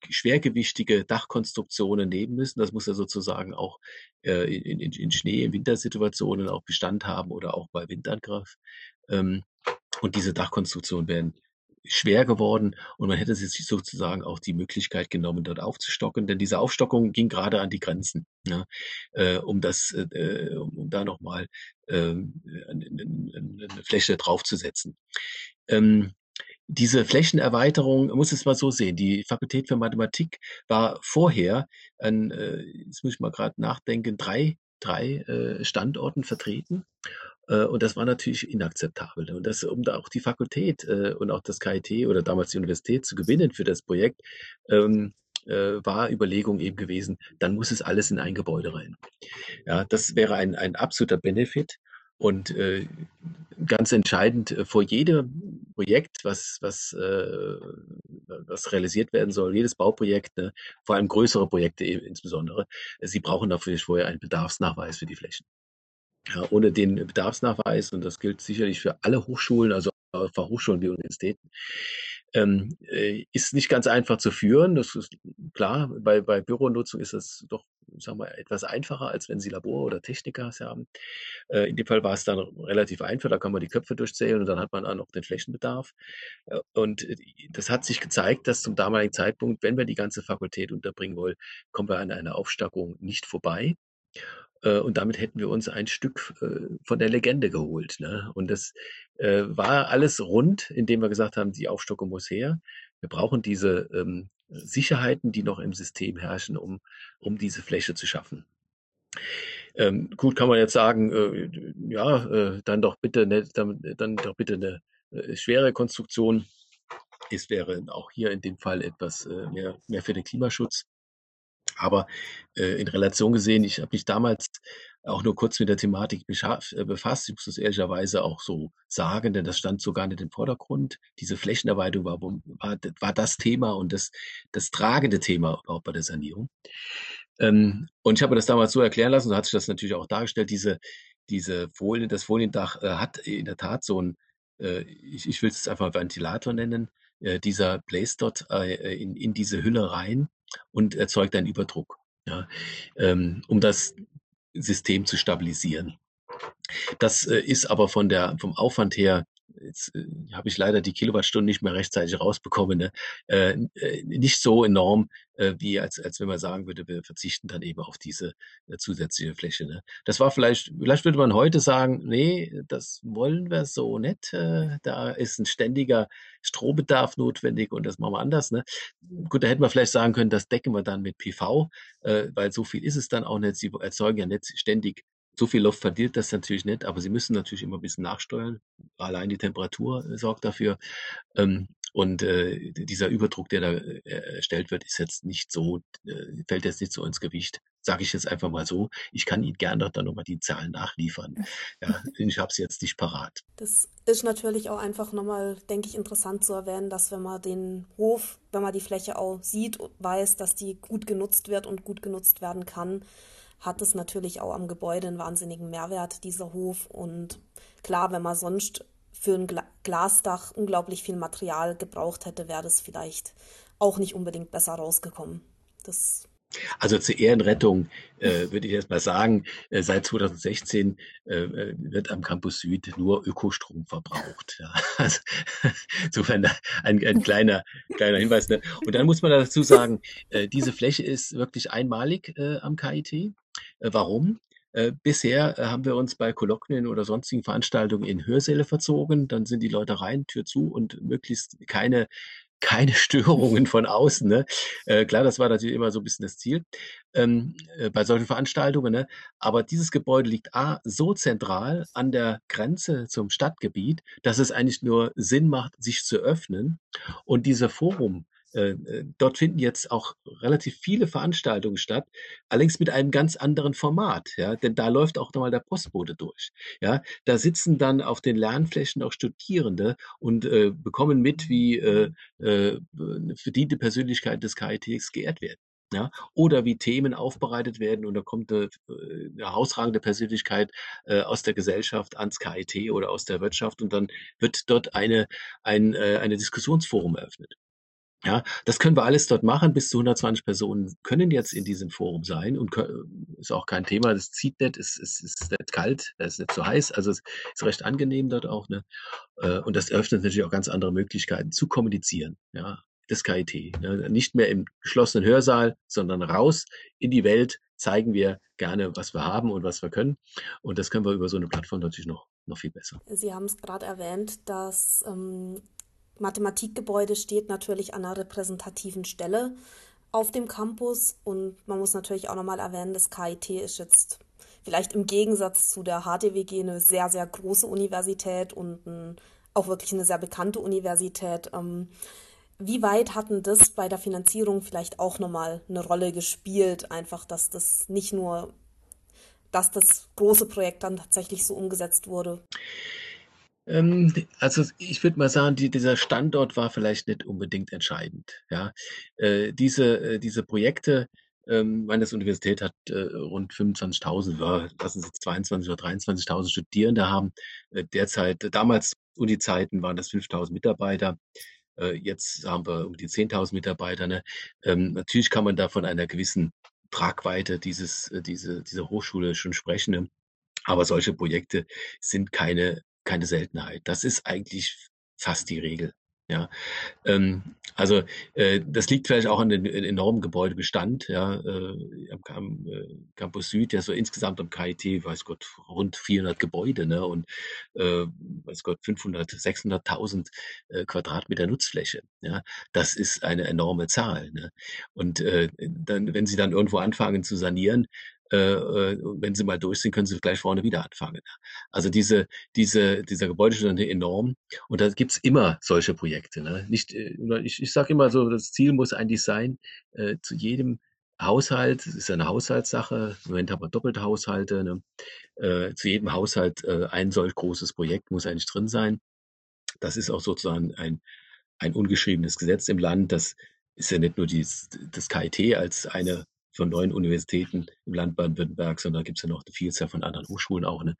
schwergewichtige Dachkonstruktionen nehmen müssen. Das muss ja sozusagen auch äh, in, in, in Schnee, in Wintersituationen auch Bestand haben oder auch bei Windangriff. Ähm, und diese Dachkonstruktionen werden schwer geworden und man hätte sich sozusagen auch die Möglichkeit genommen, dort aufzustocken, denn diese Aufstockung ging gerade an die Grenzen, ja, äh, um das, äh, um da nochmal äh, eine, Fläche draufzusetzen. Ähm, diese Flächenerweiterung, muss es mal so sehen, die Fakultät für Mathematik war vorher an, äh, jetzt muss ich mal gerade nachdenken, drei, drei äh, Standorten vertreten äh, und das war natürlich inakzeptabel. Und das, um da auch die Fakultät äh, und auch das KIT oder damals die Universität zu gewinnen für das Projekt, ähm, äh, war Überlegung eben gewesen, dann muss es alles in ein Gebäude rein. Ja, das wäre ein, ein absoluter Benefit. Und äh, ganz entscheidend äh, vor jedem Projekt, was, was, äh, was realisiert werden soll, jedes Bauprojekt, ne, vor allem größere Projekte insbesondere, sie brauchen dafür vorher einen Bedarfsnachweis für die Flächen. Ja, ohne den Bedarfsnachweis, und das gilt sicherlich für alle Hochschulen, also für Hochschulen wie Universitäten, ähm, äh, ist nicht ganz einfach zu führen. Das ist klar, bei, bei Büronutzung ist das doch, sagen wir, etwas einfacher, als wenn Sie Labor- oder Techniker haben. Äh, in dem Fall war es dann relativ einfach, da kann man die Köpfe durchzählen und dann hat man auch noch den Flächenbedarf. Äh, und äh, das hat sich gezeigt, dass zum damaligen Zeitpunkt, wenn wir die ganze Fakultät unterbringen wollen, kommen wir an einer Aufstockung nicht vorbei. Und damit hätten wir uns ein Stück von der Legende geholt. Ne? Und das war alles rund, indem wir gesagt haben, die Aufstockung muss her. Wir brauchen diese ähm, Sicherheiten, die noch im System herrschen, um, um diese Fläche zu schaffen. Ähm, gut, kann man jetzt sagen, äh, ja, äh, dann doch bitte, ne, dann, dann doch bitte eine äh, schwere Konstruktion. Es wäre auch hier in dem Fall etwas mehr, mehr für den Klimaschutz. Aber äh, in Relation gesehen, ich habe mich damals auch nur kurz mit der Thematik äh, befasst. Ich muss das ehrlicherweise auch so sagen, denn das stand so gar nicht im Vordergrund. Diese Flächenerweiterung war, war, war das Thema und das, das tragende Thema überhaupt bei der Sanierung. Ähm, und ich habe mir das damals so erklären lassen, so hat sich das natürlich auch dargestellt, diese, diese Folie, das Foliendach äh, hat in der Tat so ein, äh, ich, ich will es einfach Ventilator nennen, äh, dieser bläst dort äh, in, in diese Hülle rein und erzeugt einen Überdruck, ja, ähm, um das System zu stabilisieren. Das äh, ist aber von der, vom Aufwand her jetzt äh, habe ich leider die Kilowattstunden nicht mehr rechtzeitig rausbekommen, ne? äh, äh, nicht so enorm, äh, wie als, als wenn man sagen würde, wir verzichten dann eben auf diese äh, zusätzliche Fläche. Ne? Das war vielleicht, vielleicht würde man heute sagen, nee, das wollen wir so nicht. Äh, da ist ein ständiger Strombedarf notwendig und das machen wir anders. Ne? Gut, da hätten wir vielleicht sagen können, das decken wir dann mit PV, äh, weil so viel ist es dann auch nicht. Sie erzeugen ja nicht ständig so viel Luft verdient das natürlich nicht, aber sie müssen natürlich immer ein bisschen nachsteuern. Allein die Temperatur äh, sorgt dafür. Ähm, und äh, dieser Überdruck, der da äh, erstellt wird, ist jetzt nicht so, fällt jetzt nicht so ins Gewicht. Sage ich jetzt einfach mal so. Ich kann Ihnen gerne dann nochmal die Zahlen nachliefern. Ja, ich habe sie jetzt nicht parat. Das ist natürlich auch einfach nochmal, denke ich, interessant zu erwähnen, dass wenn man den Hof, wenn man die Fläche auch sieht, weiß, dass die gut genutzt wird und gut genutzt werden kann, hat es natürlich auch am Gebäude einen wahnsinnigen Mehrwert, dieser Hof. Und klar, wenn man sonst für ein Glasdach unglaublich viel Material gebraucht hätte, wäre das vielleicht auch nicht unbedingt besser rausgekommen. Das also zur Ehrenrettung äh, würde ich erst mal sagen, äh, seit 2016 äh, äh, wird am Campus Süd nur Ökostrom verbraucht. Ja. Also, insofern ein, ein kleiner, kleiner Hinweis. Ne? Und dann muss man dazu sagen, äh, diese Fläche ist wirklich einmalig äh, am KIT. Warum? Bisher haben wir uns bei Kolloquien oder sonstigen Veranstaltungen in Hörsäle verzogen. Dann sind die Leute rein, Tür zu und möglichst keine keine Störungen von außen. Ne? Äh, klar, das war natürlich immer so ein bisschen das Ziel ähm, äh, bei solchen Veranstaltungen. Ne? Aber dieses Gebäude liegt A, so zentral an der Grenze zum Stadtgebiet, dass es eigentlich nur Sinn macht, sich zu öffnen. Und dieser Forum, dort finden jetzt auch relativ viele Veranstaltungen statt, allerdings mit einem ganz anderen Format, ja, denn da läuft auch nochmal der Postbote durch. Ja, da sitzen dann auf den Lernflächen auch Studierende und äh, bekommen mit, wie äh, äh, verdiente Persönlichkeiten des KITs geehrt werden. Ja, oder wie Themen aufbereitet werden und da kommt eine, äh, eine herausragende Persönlichkeit äh, aus der Gesellschaft ans KIT oder aus der Wirtschaft und dann wird dort eine, ein äh, eine Diskussionsforum eröffnet. Ja, das können wir alles dort machen. Bis zu 120 Personen können jetzt in diesem Forum sein und ist auch kein Thema. Das zieht nicht, es, es ist nicht kalt, es ist nicht so heiß. Also es ist recht angenehm dort auch. Ne? Äh, und das eröffnet natürlich auch ganz andere Möglichkeiten zu kommunizieren. Ja, das KIT. Ne? Nicht mehr im geschlossenen Hörsaal, sondern raus in die Welt zeigen wir gerne, was wir haben und was wir können. Und das können wir über so eine Plattform natürlich noch, noch viel besser. Sie haben es gerade erwähnt, dass ähm, Mathematikgebäude steht natürlich an einer repräsentativen Stelle auf dem Campus und man muss natürlich auch nochmal erwähnen, das KIT ist jetzt vielleicht im Gegensatz zu der HTWG eine sehr, sehr große Universität und ein, auch wirklich eine sehr bekannte Universität. Ähm, wie weit hatten das bei der Finanzierung vielleicht auch nochmal eine Rolle gespielt? Einfach, dass das nicht nur, dass das große Projekt dann tatsächlich so umgesetzt wurde? Ähm, also ich würde mal sagen, die, dieser Standort war vielleicht nicht unbedingt entscheidend. Ja, äh, diese äh, diese Projekte, ähm, meine Universität hat äh, rund 25.000, ja, lassen Sie 22 oder 23.000 Studierende haben. Äh, derzeit, damals Uni-Zeiten waren das 5.000 Mitarbeiter. Äh, jetzt haben wir um die 10.000 Mitarbeiter. Ne? Ähm, natürlich kann man da von einer gewissen Tragweite dieses, äh, diese, dieser Hochschule schon sprechen. Ne? Aber solche Projekte sind keine keine Seltenheit. Das ist eigentlich fast die Regel. Ja, ähm, also äh, das liegt vielleicht auch an dem enormen Gebäudebestand, ja, äh, am, am äh, Campus Süd, ja so insgesamt am KIT, weiß Gott, rund 400 Gebäude, ne, und äh, weiß Gott, 500, 600.000 äh, Quadratmeter Nutzfläche, ja, das ist eine enorme Zahl, ne, und äh, dann, wenn Sie dann irgendwo anfangen zu sanieren, äh, äh wenn sie mal durch sind, können sie gleich vorne wieder anfangen. Also diese, diese, dieser Gebäudestand enorm und da gibt's immer solche Projekte. Ne? Nicht, äh, ich, ich sage immer so, das Ziel muss eigentlich sein, äh, zu jedem Haushalt, es ist eine Haushaltssache, im Moment haben wir doppelte Haushalte, ne? äh, zu jedem Haushalt äh, ein solch großes Projekt muss eigentlich drin sein. Das ist auch sozusagen ein, ein ungeschriebenes Gesetz im Land. Das ist ja nicht nur dies, das KIT als eine von neun Universitäten im Land Baden-Württemberg, sondern gibt es ja noch eine Vielzahl von anderen Hochschulen auch. Ne?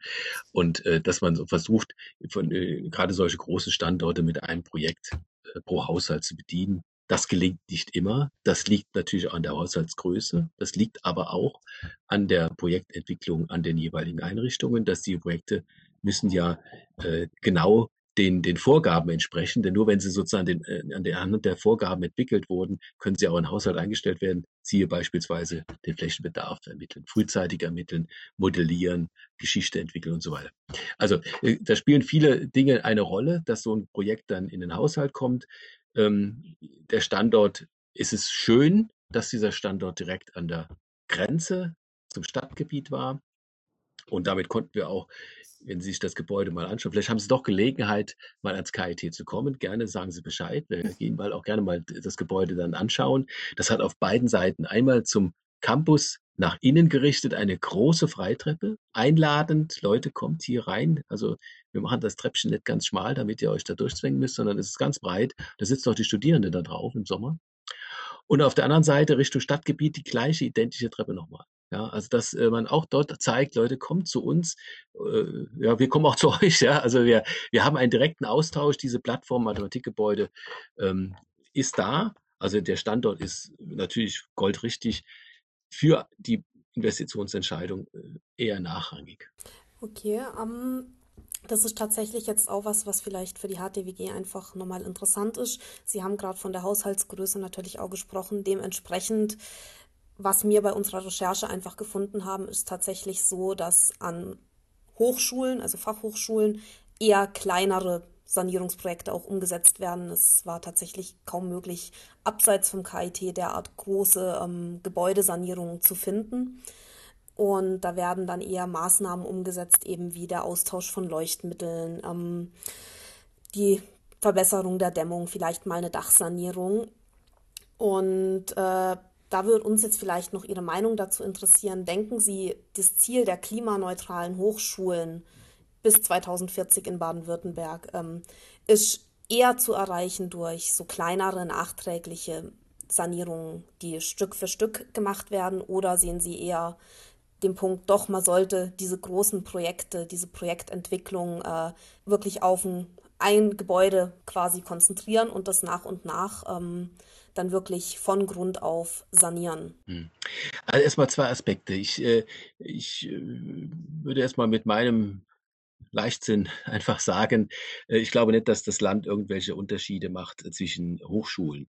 Und äh, dass man so versucht, von, äh, gerade solche großen Standorte mit einem Projekt äh, pro Haushalt zu bedienen. Das gelingt nicht immer. Das liegt natürlich an der Haushaltsgröße. Das liegt aber auch an der Projektentwicklung an den jeweiligen Einrichtungen, dass die Projekte müssen ja äh, genau den, den Vorgaben entsprechen. Denn nur wenn sie sozusagen den, äh, an der Hand der Vorgaben entwickelt wurden, können sie auch in Haushalt eingestellt werden. Siehe beispielsweise den Flächenbedarf ermitteln, frühzeitig ermitteln, modellieren, Geschichte entwickeln und so weiter. Also äh, da spielen viele Dinge eine Rolle, dass so ein Projekt dann in den Haushalt kommt. Ähm, der Standort, ist es schön, dass dieser Standort direkt an der Grenze zum Stadtgebiet war. Und damit konnten wir auch wenn Sie sich das Gebäude mal anschauen, vielleicht haben Sie doch Gelegenheit, mal ans KIT zu kommen. Gerne sagen Sie Bescheid. Wir gehen mal auch gerne mal das Gebäude dann anschauen. Das hat auf beiden Seiten einmal zum Campus nach innen gerichtet eine große Freitreppe, einladend. Leute, kommt hier rein. Also wir machen das Treppchen nicht ganz schmal, damit ihr euch da durchzwängen müsst, sondern es ist ganz breit. Da sitzen auch die Studierenden da drauf im Sommer. Und auf der anderen Seite Richtung Stadtgebiet die gleiche identische Treppe nochmal. Ja, also dass äh, man auch dort zeigt, Leute, kommt zu uns. Äh, ja, wir kommen auch zu euch. Ja, also wir, wir haben einen direkten Austausch. Diese Plattform Mathematikgebäude ähm, ist da. Also der Standort ist natürlich goldrichtig für die Investitionsentscheidung äh, eher nachrangig. Okay, ähm, das ist tatsächlich jetzt auch was, was vielleicht für die HTWG einfach nochmal interessant ist. Sie haben gerade von der Haushaltsgröße natürlich auch gesprochen. Dementsprechend was wir bei unserer Recherche einfach gefunden haben, ist tatsächlich so, dass an Hochschulen, also Fachhochschulen, eher kleinere Sanierungsprojekte auch umgesetzt werden. Es war tatsächlich kaum möglich, abseits vom KIT derart große ähm, Gebäudesanierungen zu finden. Und da werden dann eher Maßnahmen umgesetzt, eben wie der Austausch von Leuchtmitteln, ähm, die Verbesserung der Dämmung, vielleicht mal eine Dachsanierung. Und äh, da würde uns jetzt vielleicht noch Ihre Meinung dazu interessieren. Denken Sie, das Ziel der klimaneutralen Hochschulen bis 2040 in Baden-Württemberg ähm, ist eher zu erreichen durch so kleinere nachträgliche Sanierungen, die Stück für Stück gemacht werden? Oder sehen Sie eher den Punkt, doch, man sollte diese großen Projekte, diese Projektentwicklung äh, wirklich auf ein, Gebäude quasi konzentrieren und das nach und nach ähm, dann wirklich von Grund auf sanieren? Hm. Also erstmal zwei Aspekte. Ich, äh, ich äh, würde erstmal mit meinem Leichtsinn einfach sagen, äh, ich glaube nicht, dass das Land irgendwelche Unterschiede macht zwischen Hochschulen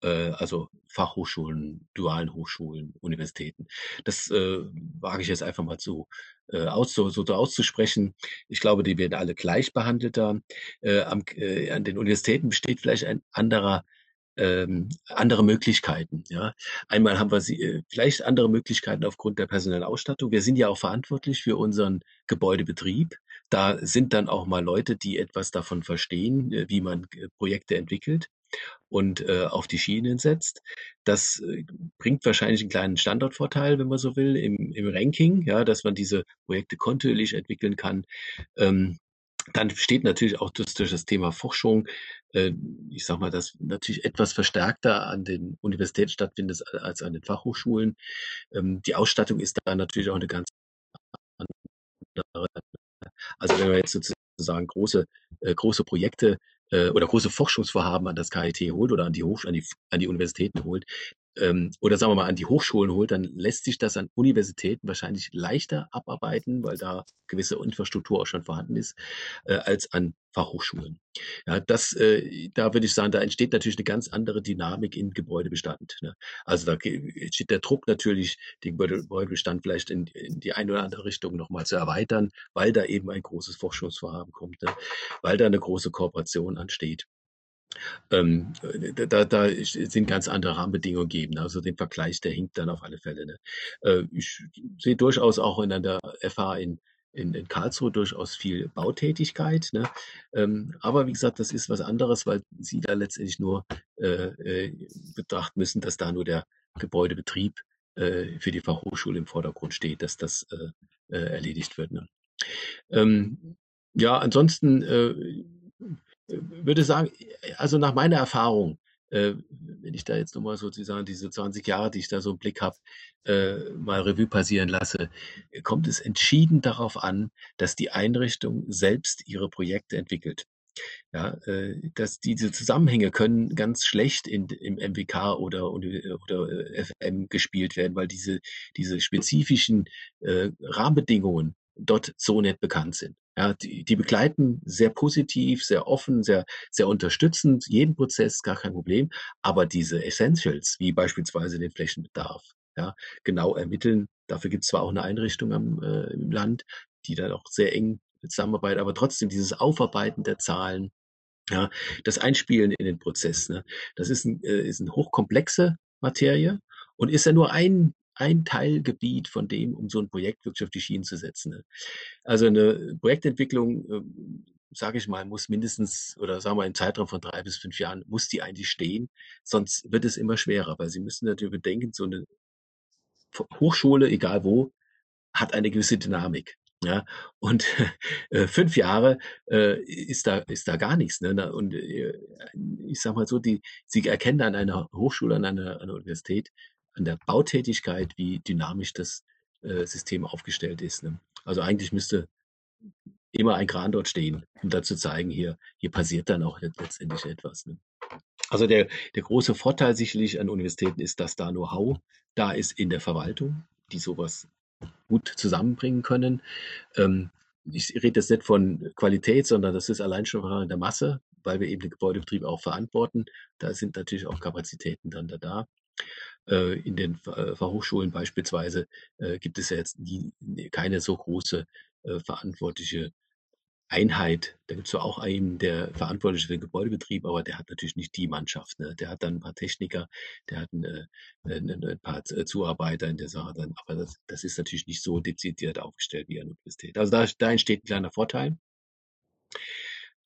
also Fachhochschulen, dualen Hochschulen, Universitäten. Das äh, wage ich jetzt einfach mal zu, äh, aus, so, so auszusprechen. Ich glaube, die werden alle gleich behandelt da. Äh, am, äh, an den Universitäten besteht vielleicht ein anderer ähm, andere Möglichkeiten. Ja, einmal haben wir sie, äh, vielleicht andere Möglichkeiten aufgrund der personellen Ausstattung. Wir sind ja auch verantwortlich für unseren Gebäudebetrieb. Da sind dann auch mal Leute, die etwas davon verstehen, äh, wie man äh, Projekte entwickelt und äh, auf die Schienen setzt. Das äh, bringt wahrscheinlich einen kleinen Standortvorteil, wenn man so will, im, im Ranking, ja, dass man diese Projekte kontinuierlich entwickeln kann. Ähm, dann steht natürlich auch durch, das Thema Forschung, äh, ich sage mal, das natürlich etwas verstärkter an den Universitäten stattfindet als an den Fachhochschulen. Ähm, die Ausstattung ist da natürlich auch eine ganz andere. Also wenn man jetzt sozusagen große, äh, große Projekte äh, oder große Forschungsvorhaben an das KIT holt oder an die, Hoch an die, an die Universitäten holt, ähm, oder sagen wir mal an die Hochschulen holt, dann lässt sich das an Universitäten wahrscheinlich leichter abarbeiten, weil da gewisse Infrastruktur auch schon vorhanden ist, äh, als an Fachhochschulen. Ja, das, äh, da würde ich sagen, da entsteht natürlich eine ganz andere Dynamik im Gebäudebestand. Ne? Also da steht der Druck natürlich, den Gebäudebestand vielleicht in, in die eine oder andere Richtung nochmal zu erweitern, weil da eben ein großes Forschungsvorhaben kommt, ne? weil da eine große Kooperation ansteht. Ähm, da, da sind ganz andere Rahmenbedingungen gegeben. Also den Vergleich, der hinkt dann auf alle Fälle. Ne? Äh, ich sehe durchaus auch in der FH in, in, in Karlsruhe durchaus viel Bautätigkeit. Ne? Ähm, aber wie gesagt, das ist was anderes, weil Sie da letztendlich nur äh, äh, betrachten müssen, dass da nur der Gebäudebetrieb äh, für die Fachhochschule im Vordergrund steht, dass das äh, äh, erledigt wird. Ne? Ähm, ja, ansonsten würde sagen, also nach meiner Erfahrung äh, wenn ich da jetzt nochmal sozusagen diese 20 Jahre, die ich da so im Blick habe, äh, mal Revue passieren lasse, kommt es entschieden darauf an, dass die Einrichtung selbst ihre Projekte entwickelt. Ja, äh, dass diese Zusammenhänge können ganz schlecht in, im MWK oder, oder, äh, FM gespielt werden, weil diese, diese spezifischen äh, Rahmenbedingungen dort so nicht bekannt sind. Ja, die, die begleiten sehr positiv, sehr offen, sehr, sehr unterstützend jeden Prozess, gar kein Problem. Aber diese Essentials, wie beispielsweise den Flächenbedarf, ja, genau ermitteln. Dafür gibt es zwar auch eine Einrichtung am, äh, im Land, die dann auch sehr eng zusammenarbeitet, aber trotzdem dieses Aufarbeiten der Zahlen, ja, das Einspielen in den Prozess, ne, das ist, ein, äh, ist eine hochkomplexe Materie und ist ja nur ein ein Teilgebiet von dem, um so ein Projekt wirklich auf die Schienen zu setzen. Ne? Also eine Projektentwicklung, ähm, sage ich mal, muss mindestens oder sagen wir im Zeitraum von drei bis fünf Jahren muss die eigentlich stehen, sonst wird es immer schwerer, weil Sie müssen natürlich bedenken, so eine Hochschule, egal wo, hat eine gewisse Dynamik. Ja, und äh, fünf Jahre äh, ist da ist da gar nichts. Ne? Und äh, ich sag mal so, die Sie erkennen an einer Hochschule, an einer, an einer Universität, an der Bautätigkeit, wie dynamisch das äh, System aufgestellt ist. Ne? Also eigentlich müsste immer ein Kran dort stehen, um da zu zeigen, hier, hier passiert dann auch letztendlich etwas. Ne? Also der, der große Vorteil sicherlich an Universitäten ist, dass da Know-how da ist in der Verwaltung, die sowas gut zusammenbringen können. Ähm, ich rede jetzt nicht von Qualität, sondern das ist allein schon in der Masse, weil wir eben den Gebäudebetrieb auch verantworten. Da sind natürlich auch Kapazitäten dann da. Äh, in den äh, Fachhochschulen beispielsweise äh, gibt es ja jetzt nie, keine so große verantwortliche Einheit. Da gibt es zwar auch einen, der verantwortlich für den Gebäudebetrieb, aber der hat natürlich nicht die Mannschaft. Ne? Der hat dann ein paar Techniker, der hat ein, ein, ein paar Zuarbeiter in der Sache dann, aber das, das ist natürlich nicht so dezidiert aufgestellt wie eine Universität. Also da, da entsteht ein kleiner Vorteil.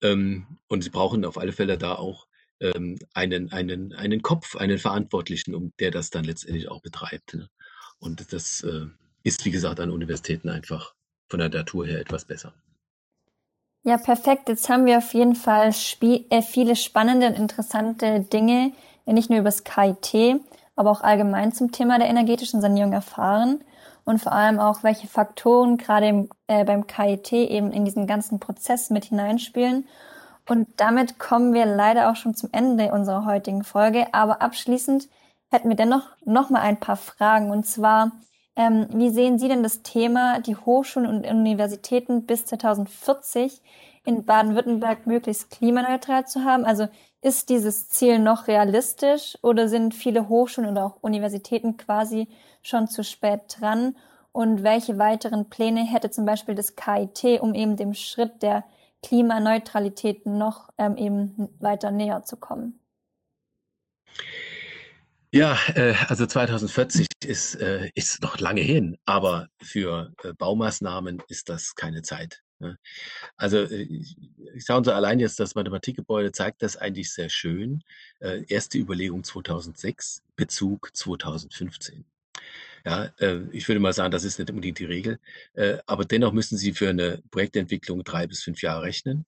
Ähm, und sie brauchen auf alle Fälle da auch ähm, einen, einen, einen Kopf, einen Verantwortlichen, um der das dann letztendlich auch betreibt. Ne? Und das äh, ist, wie gesagt, an Universitäten einfach von der Natur her etwas besser. Ja, perfekt. Jetzt haben wir auf jeden Fall äh, viele spannende und interessante Dinge, nicht nur über das KIT, aber auch allgemein zum Thema der energetischen Sanierung erfahren und vor allem auch, welche Faktoren gerade im, äh, beim KIT eben in diesen ganzen Prozess mit hineinspielen und damit kommen wir leider auch schon zum Ende unserer heutigen Folge. Aber abschließend hätten wir dennoch noch mal ein paar Fragen. Und zwar, ähm, wie sehen Sie denn das Thema, die Hochschulen und Universitäten bis 2040 in Baden-Württemberg möglichst klimaneutral zu haben? Also ist dieses Ziel noch realistisch oder sind viele Hochschulen oder auch Universitäten quasi schon zu spät dran? Und welche weiteren Pläne hätte zum Beispiel das KIT, um eben dem Schritt der Klimaneutralität noch ähm, eben weiter näher zu kommen? Ja, äh, also 2040 ist, äh, ist noch lange hin, aber für äh, Baumaßnahmen ist das keine Zeit. Ne? Also äh, schauen Sie allein jetzt, das Mathematikgebäude zeigt das eigentlich sehr schön. Äh, erste Überlegung 2006, Bezug 2015. Ja, äh, ich würde mal sagen, das ist nicht unbedingt die Regel. Äh, aber dennoch müssen Sie für eine Projektentwicklung drei bis fünf Jahre rechnen.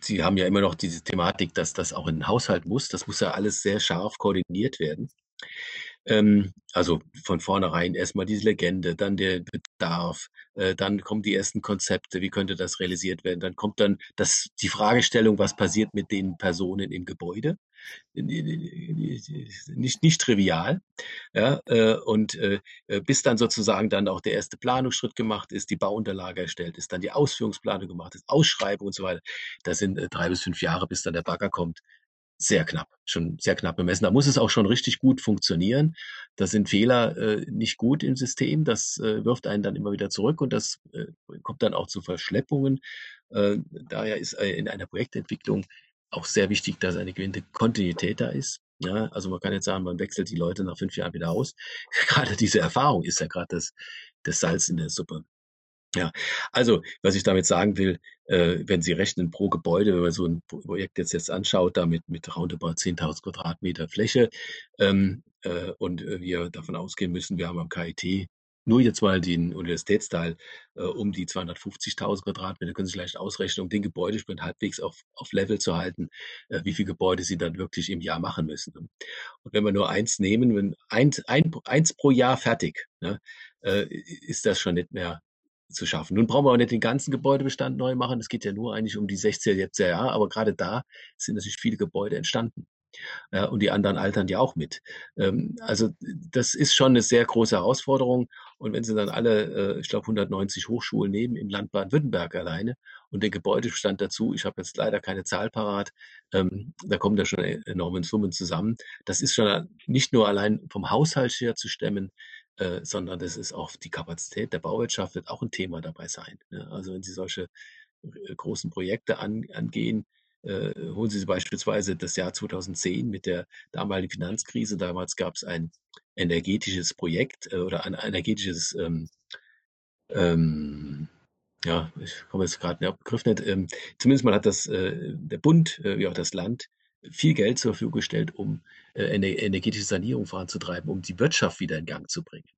Sie haben ja immer noch diese Thematik, dass das auch in den Haushalt muss. Das muss ja alles sehr scharf koordiniert werden. Ähm, also von vornherein erstmal diese Legende, dann der Bedarf, äh, dann kommen die ersten Konzepte, wie könnte das realisiert werden, dann kommt dann das, die Fragestellung, was passiert mit den Personen im Gebäude nicht, nicht trivial. Ja, äh, und äh, bis dann sozusagen dann auch der erste Planungsschritt gemacht ist, die Bauunterlage erstellt ist, dann die Ausführungsplanung gemacht ist, Ausschreibung und so weiter. Das sind äh, drei bis fünf Jahre, bis dann der Bagger kommt. Sehr knapp, schon sehr knapp bemessen. Da muss es auch schon richtig gut funktionieren. Da sind Fehler äh, nicht gut im System. Das äh, wirft einen dann immer wieder zurück und das äh, kommt dann auch zu Verschleppungen. Äh, daher ist äh, in einer Projektentwicklung auch sehr wichtig, dass eine gewisse Kontinuität da ist. Ja, also man kann jetzt sagen, man wechselt die Leute nach fünf Jahren wieder aus. gerade diese Erfahrung ist ja gerade das, das Salz in der Suppe. Ja, also was ich damit sagen will, äh, wenn Sie rechnen pro Gebäude, wenn man so ein Projekt jetzt, jetzt anschaut, damit mit roundabout 10.000 Quadratmeter Fläche ähm, äh, und wir davon ausgehen müssen, wir haben am KIT nur jetzt mal den Universitätsteil äh, um die 250.000 Quadratmeter, können Sie vielleicht ausrechnen, um den Gebäudestand halbwegs auf, auf Level zu halten, äh, wie viele Gebäude Sie dann wirklich im Jahr machen müssen. Und wenn wir nur eins nehmen, wenn eins, ein, eins pro Jahr fertig, ne, äh, ist das schon nicht mehr zu schaffen. Nun brauchen wir auch nicht den ganzen Gebäudebestand neu machen. Es geht ja nur eigentlich um die 16 jetzt Jahre, aber gerade da sind natürlich viele Gebäude entstanden. Ja, und die anderen altern ja auch mit. Ähm, also das ist schon eine sehr große Herausforderung. Und wenn Sie dann alle, äh, ich glaube, 190 Hochschulen nehmen im Land Baden-Württemberg alleine und den Gebäudebestand dazu, ich habe jetzt leider keine Zahl parat, ähm, da kommen da schon e-, enorme Summen zusammen. Das ist schon nicht nur allein vom Haushalt her zu stemmen, äh, sondern das ist auch die Kapazität der Bauwirtschaft wird auch ein Thema dabei sein. Ne? Also wenn Sie solche äh, großen Projekte an, angehen, äh, holen Sie beispielsweise das Jahr 2010 mit der damaligen Finanzkrise. Damals gab es ein energetisches Projekt äh, oder ein energetisches, ähm, ähm, ja, ich komme jetzt gerade nicht Begriff nicht. Ähm, zumindest mal hat das äh, der Bund äh, wie auch das Land viel Geld zur Verfügung gestellt, um äh, eine energetische Sanierung voranzutreiben, um die Wirtschaft wieder in Gang zu bringen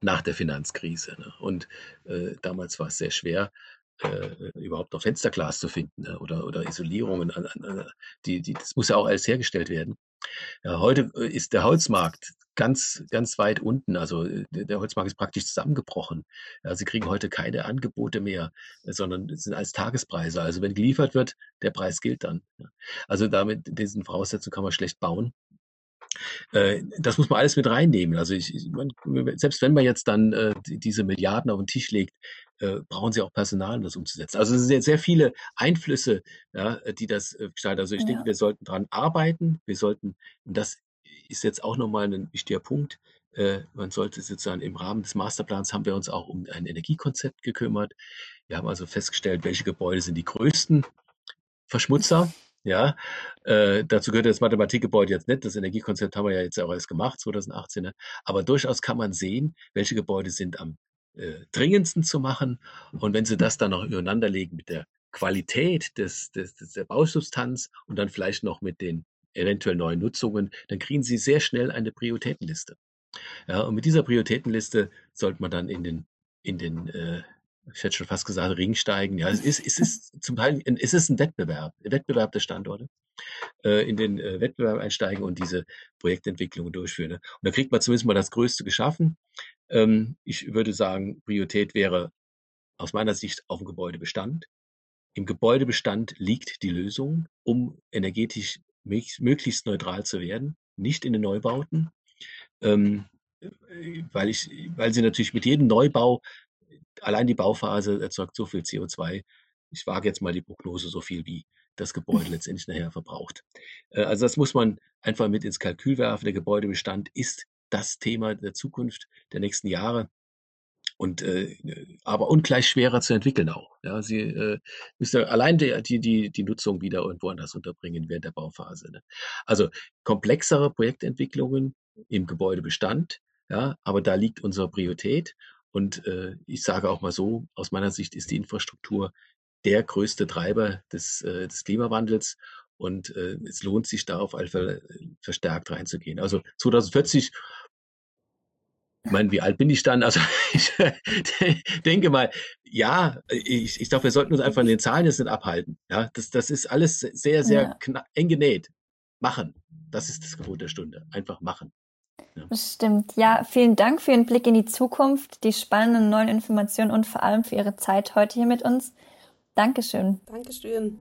nach der Finanzkrise. Ne? Und äh, damals war es sehr schwer, äh, überhaupt noch Fensterglas zu finden ne? oder, oder Isolierungen. An, an, die, die, das muss ja auch alles hergestellt werden. Ja, heute äh, ist der Holzmarkt ganz, ganz weit unten. Also äh, der Holzmarkt ist praktisch zusammengebrochen. Ja, Sie kriegen heute keine Angebote mehr, sondern sind als Tagespreise. Also wenn geliefert wird, der Preis gilt dann. Also damit, diesen Voraussetzungen kann man schlecht bauen. Äh, das muss man alles mit reinnehmen. Also ich, ich selbst wenn man jetzt dann äh, diese Milliarden auf den Tisch legt, äh, brauchen sie auch Personal, um das umzusetzen. Also es sind sehr viele Einflüsse, ja, die das äh, gestalten. Also ich ja. denke, wir sollten daran arbeiten. Wir sollten, und das ist jetzt auch nochmal ein wichtiger Punkt, äh, man sollte sozusagen im Rahmen des Masterplans haben wir uns auch um ein Energiekonzept gekümmert. Wir haben also festgestellt, welche Gebäude sind die größten Verschmutzer ja, äh, dazu gehört das Mathematikgebäude jetzt nicht. Das Energiekonzept haben wir ja jetzt auch erst gemacht, 2018. Ne? Aber durchaus kann man sehen, welche Gebäude sind am äh, dringendsten zu machen. Und wenn Sie das dann noch übereinander legen mit der Qualität des, des, der Bausubstanz und dann vielleicht noch mit den eventuell neuen Nutzungen, dann kriegen Sie sehr schnell eine Prioritätenliste. Ja, und mit dieser Prioritätenliste sollte man dann in den, in den äh, ich hätte schon fast gesagt, Ringsteigen. Ja, es ist, es ist zum Teil, es ist ein Wettbewerb, ein Wettbewerb der Standorte, äh, in den äh, Wettbewerb einsteigen und diese Projektentwicklung durchführen. Ne? Und da kriegt man zumindest mal das Größte geschaffen. Ähm, ich würde sagen, Priorität wäre aus meiner Sicht auf dem Gebäudebestand. Im Gebäudebestand liegt die Lösung, um energetisch möglichst neutral zu werden, nicht in den Neubauten. Ähm, äh, weil ich, weil sie natürlich mit jedem Neubau allein die Bauphase erzeugt so viel CO2. Ich wage jetzt mal die Prognose, so viel wie das Gebäude letztendlich nachher verbraucht. Äh, also das muss man einfach mit ins Kalkül werfen. Der Gebäudebestand ist das Thema der Zukunft der nächsten Jahre und äh, aber ungleich schwerer zu entwickeln auch. Ja, sie äh, müssen allein die, die, die, die Nutzung wieder irgendwo anders unterbringen während der Bauphase. Ne? Also komplexere Projektentwicklungen im Gebäudebestand, ja, aber da liegt unsere Priorität und äh, ich sage auch mal so, aus meiner Sicht ist die Infrastruktur der größte Treiber des, äh, des Klimawandels. Und äh, es lohnt sich da auf alle Fälle äh, verstärkt reinzugehen. Also 2040 ich meine, wie alt bin ich dann? Also ich denke mal, ja, ich, ich glaube, wir sollten uns einfach in den Zahlen jetzt nicht abhalten. Ja, das, das ist alles sehr, sehr ja. eng genäht. Machen. Das ist das Gebot der Stunde. Einfach machen. Das stimmt. Ja, vielen Dank für Ihren Blick in die Zukunft, die spannenden neuen Informationen und vor allem für Ihre Zeit heute hier mit uns. Dankeschön. Dankeschön.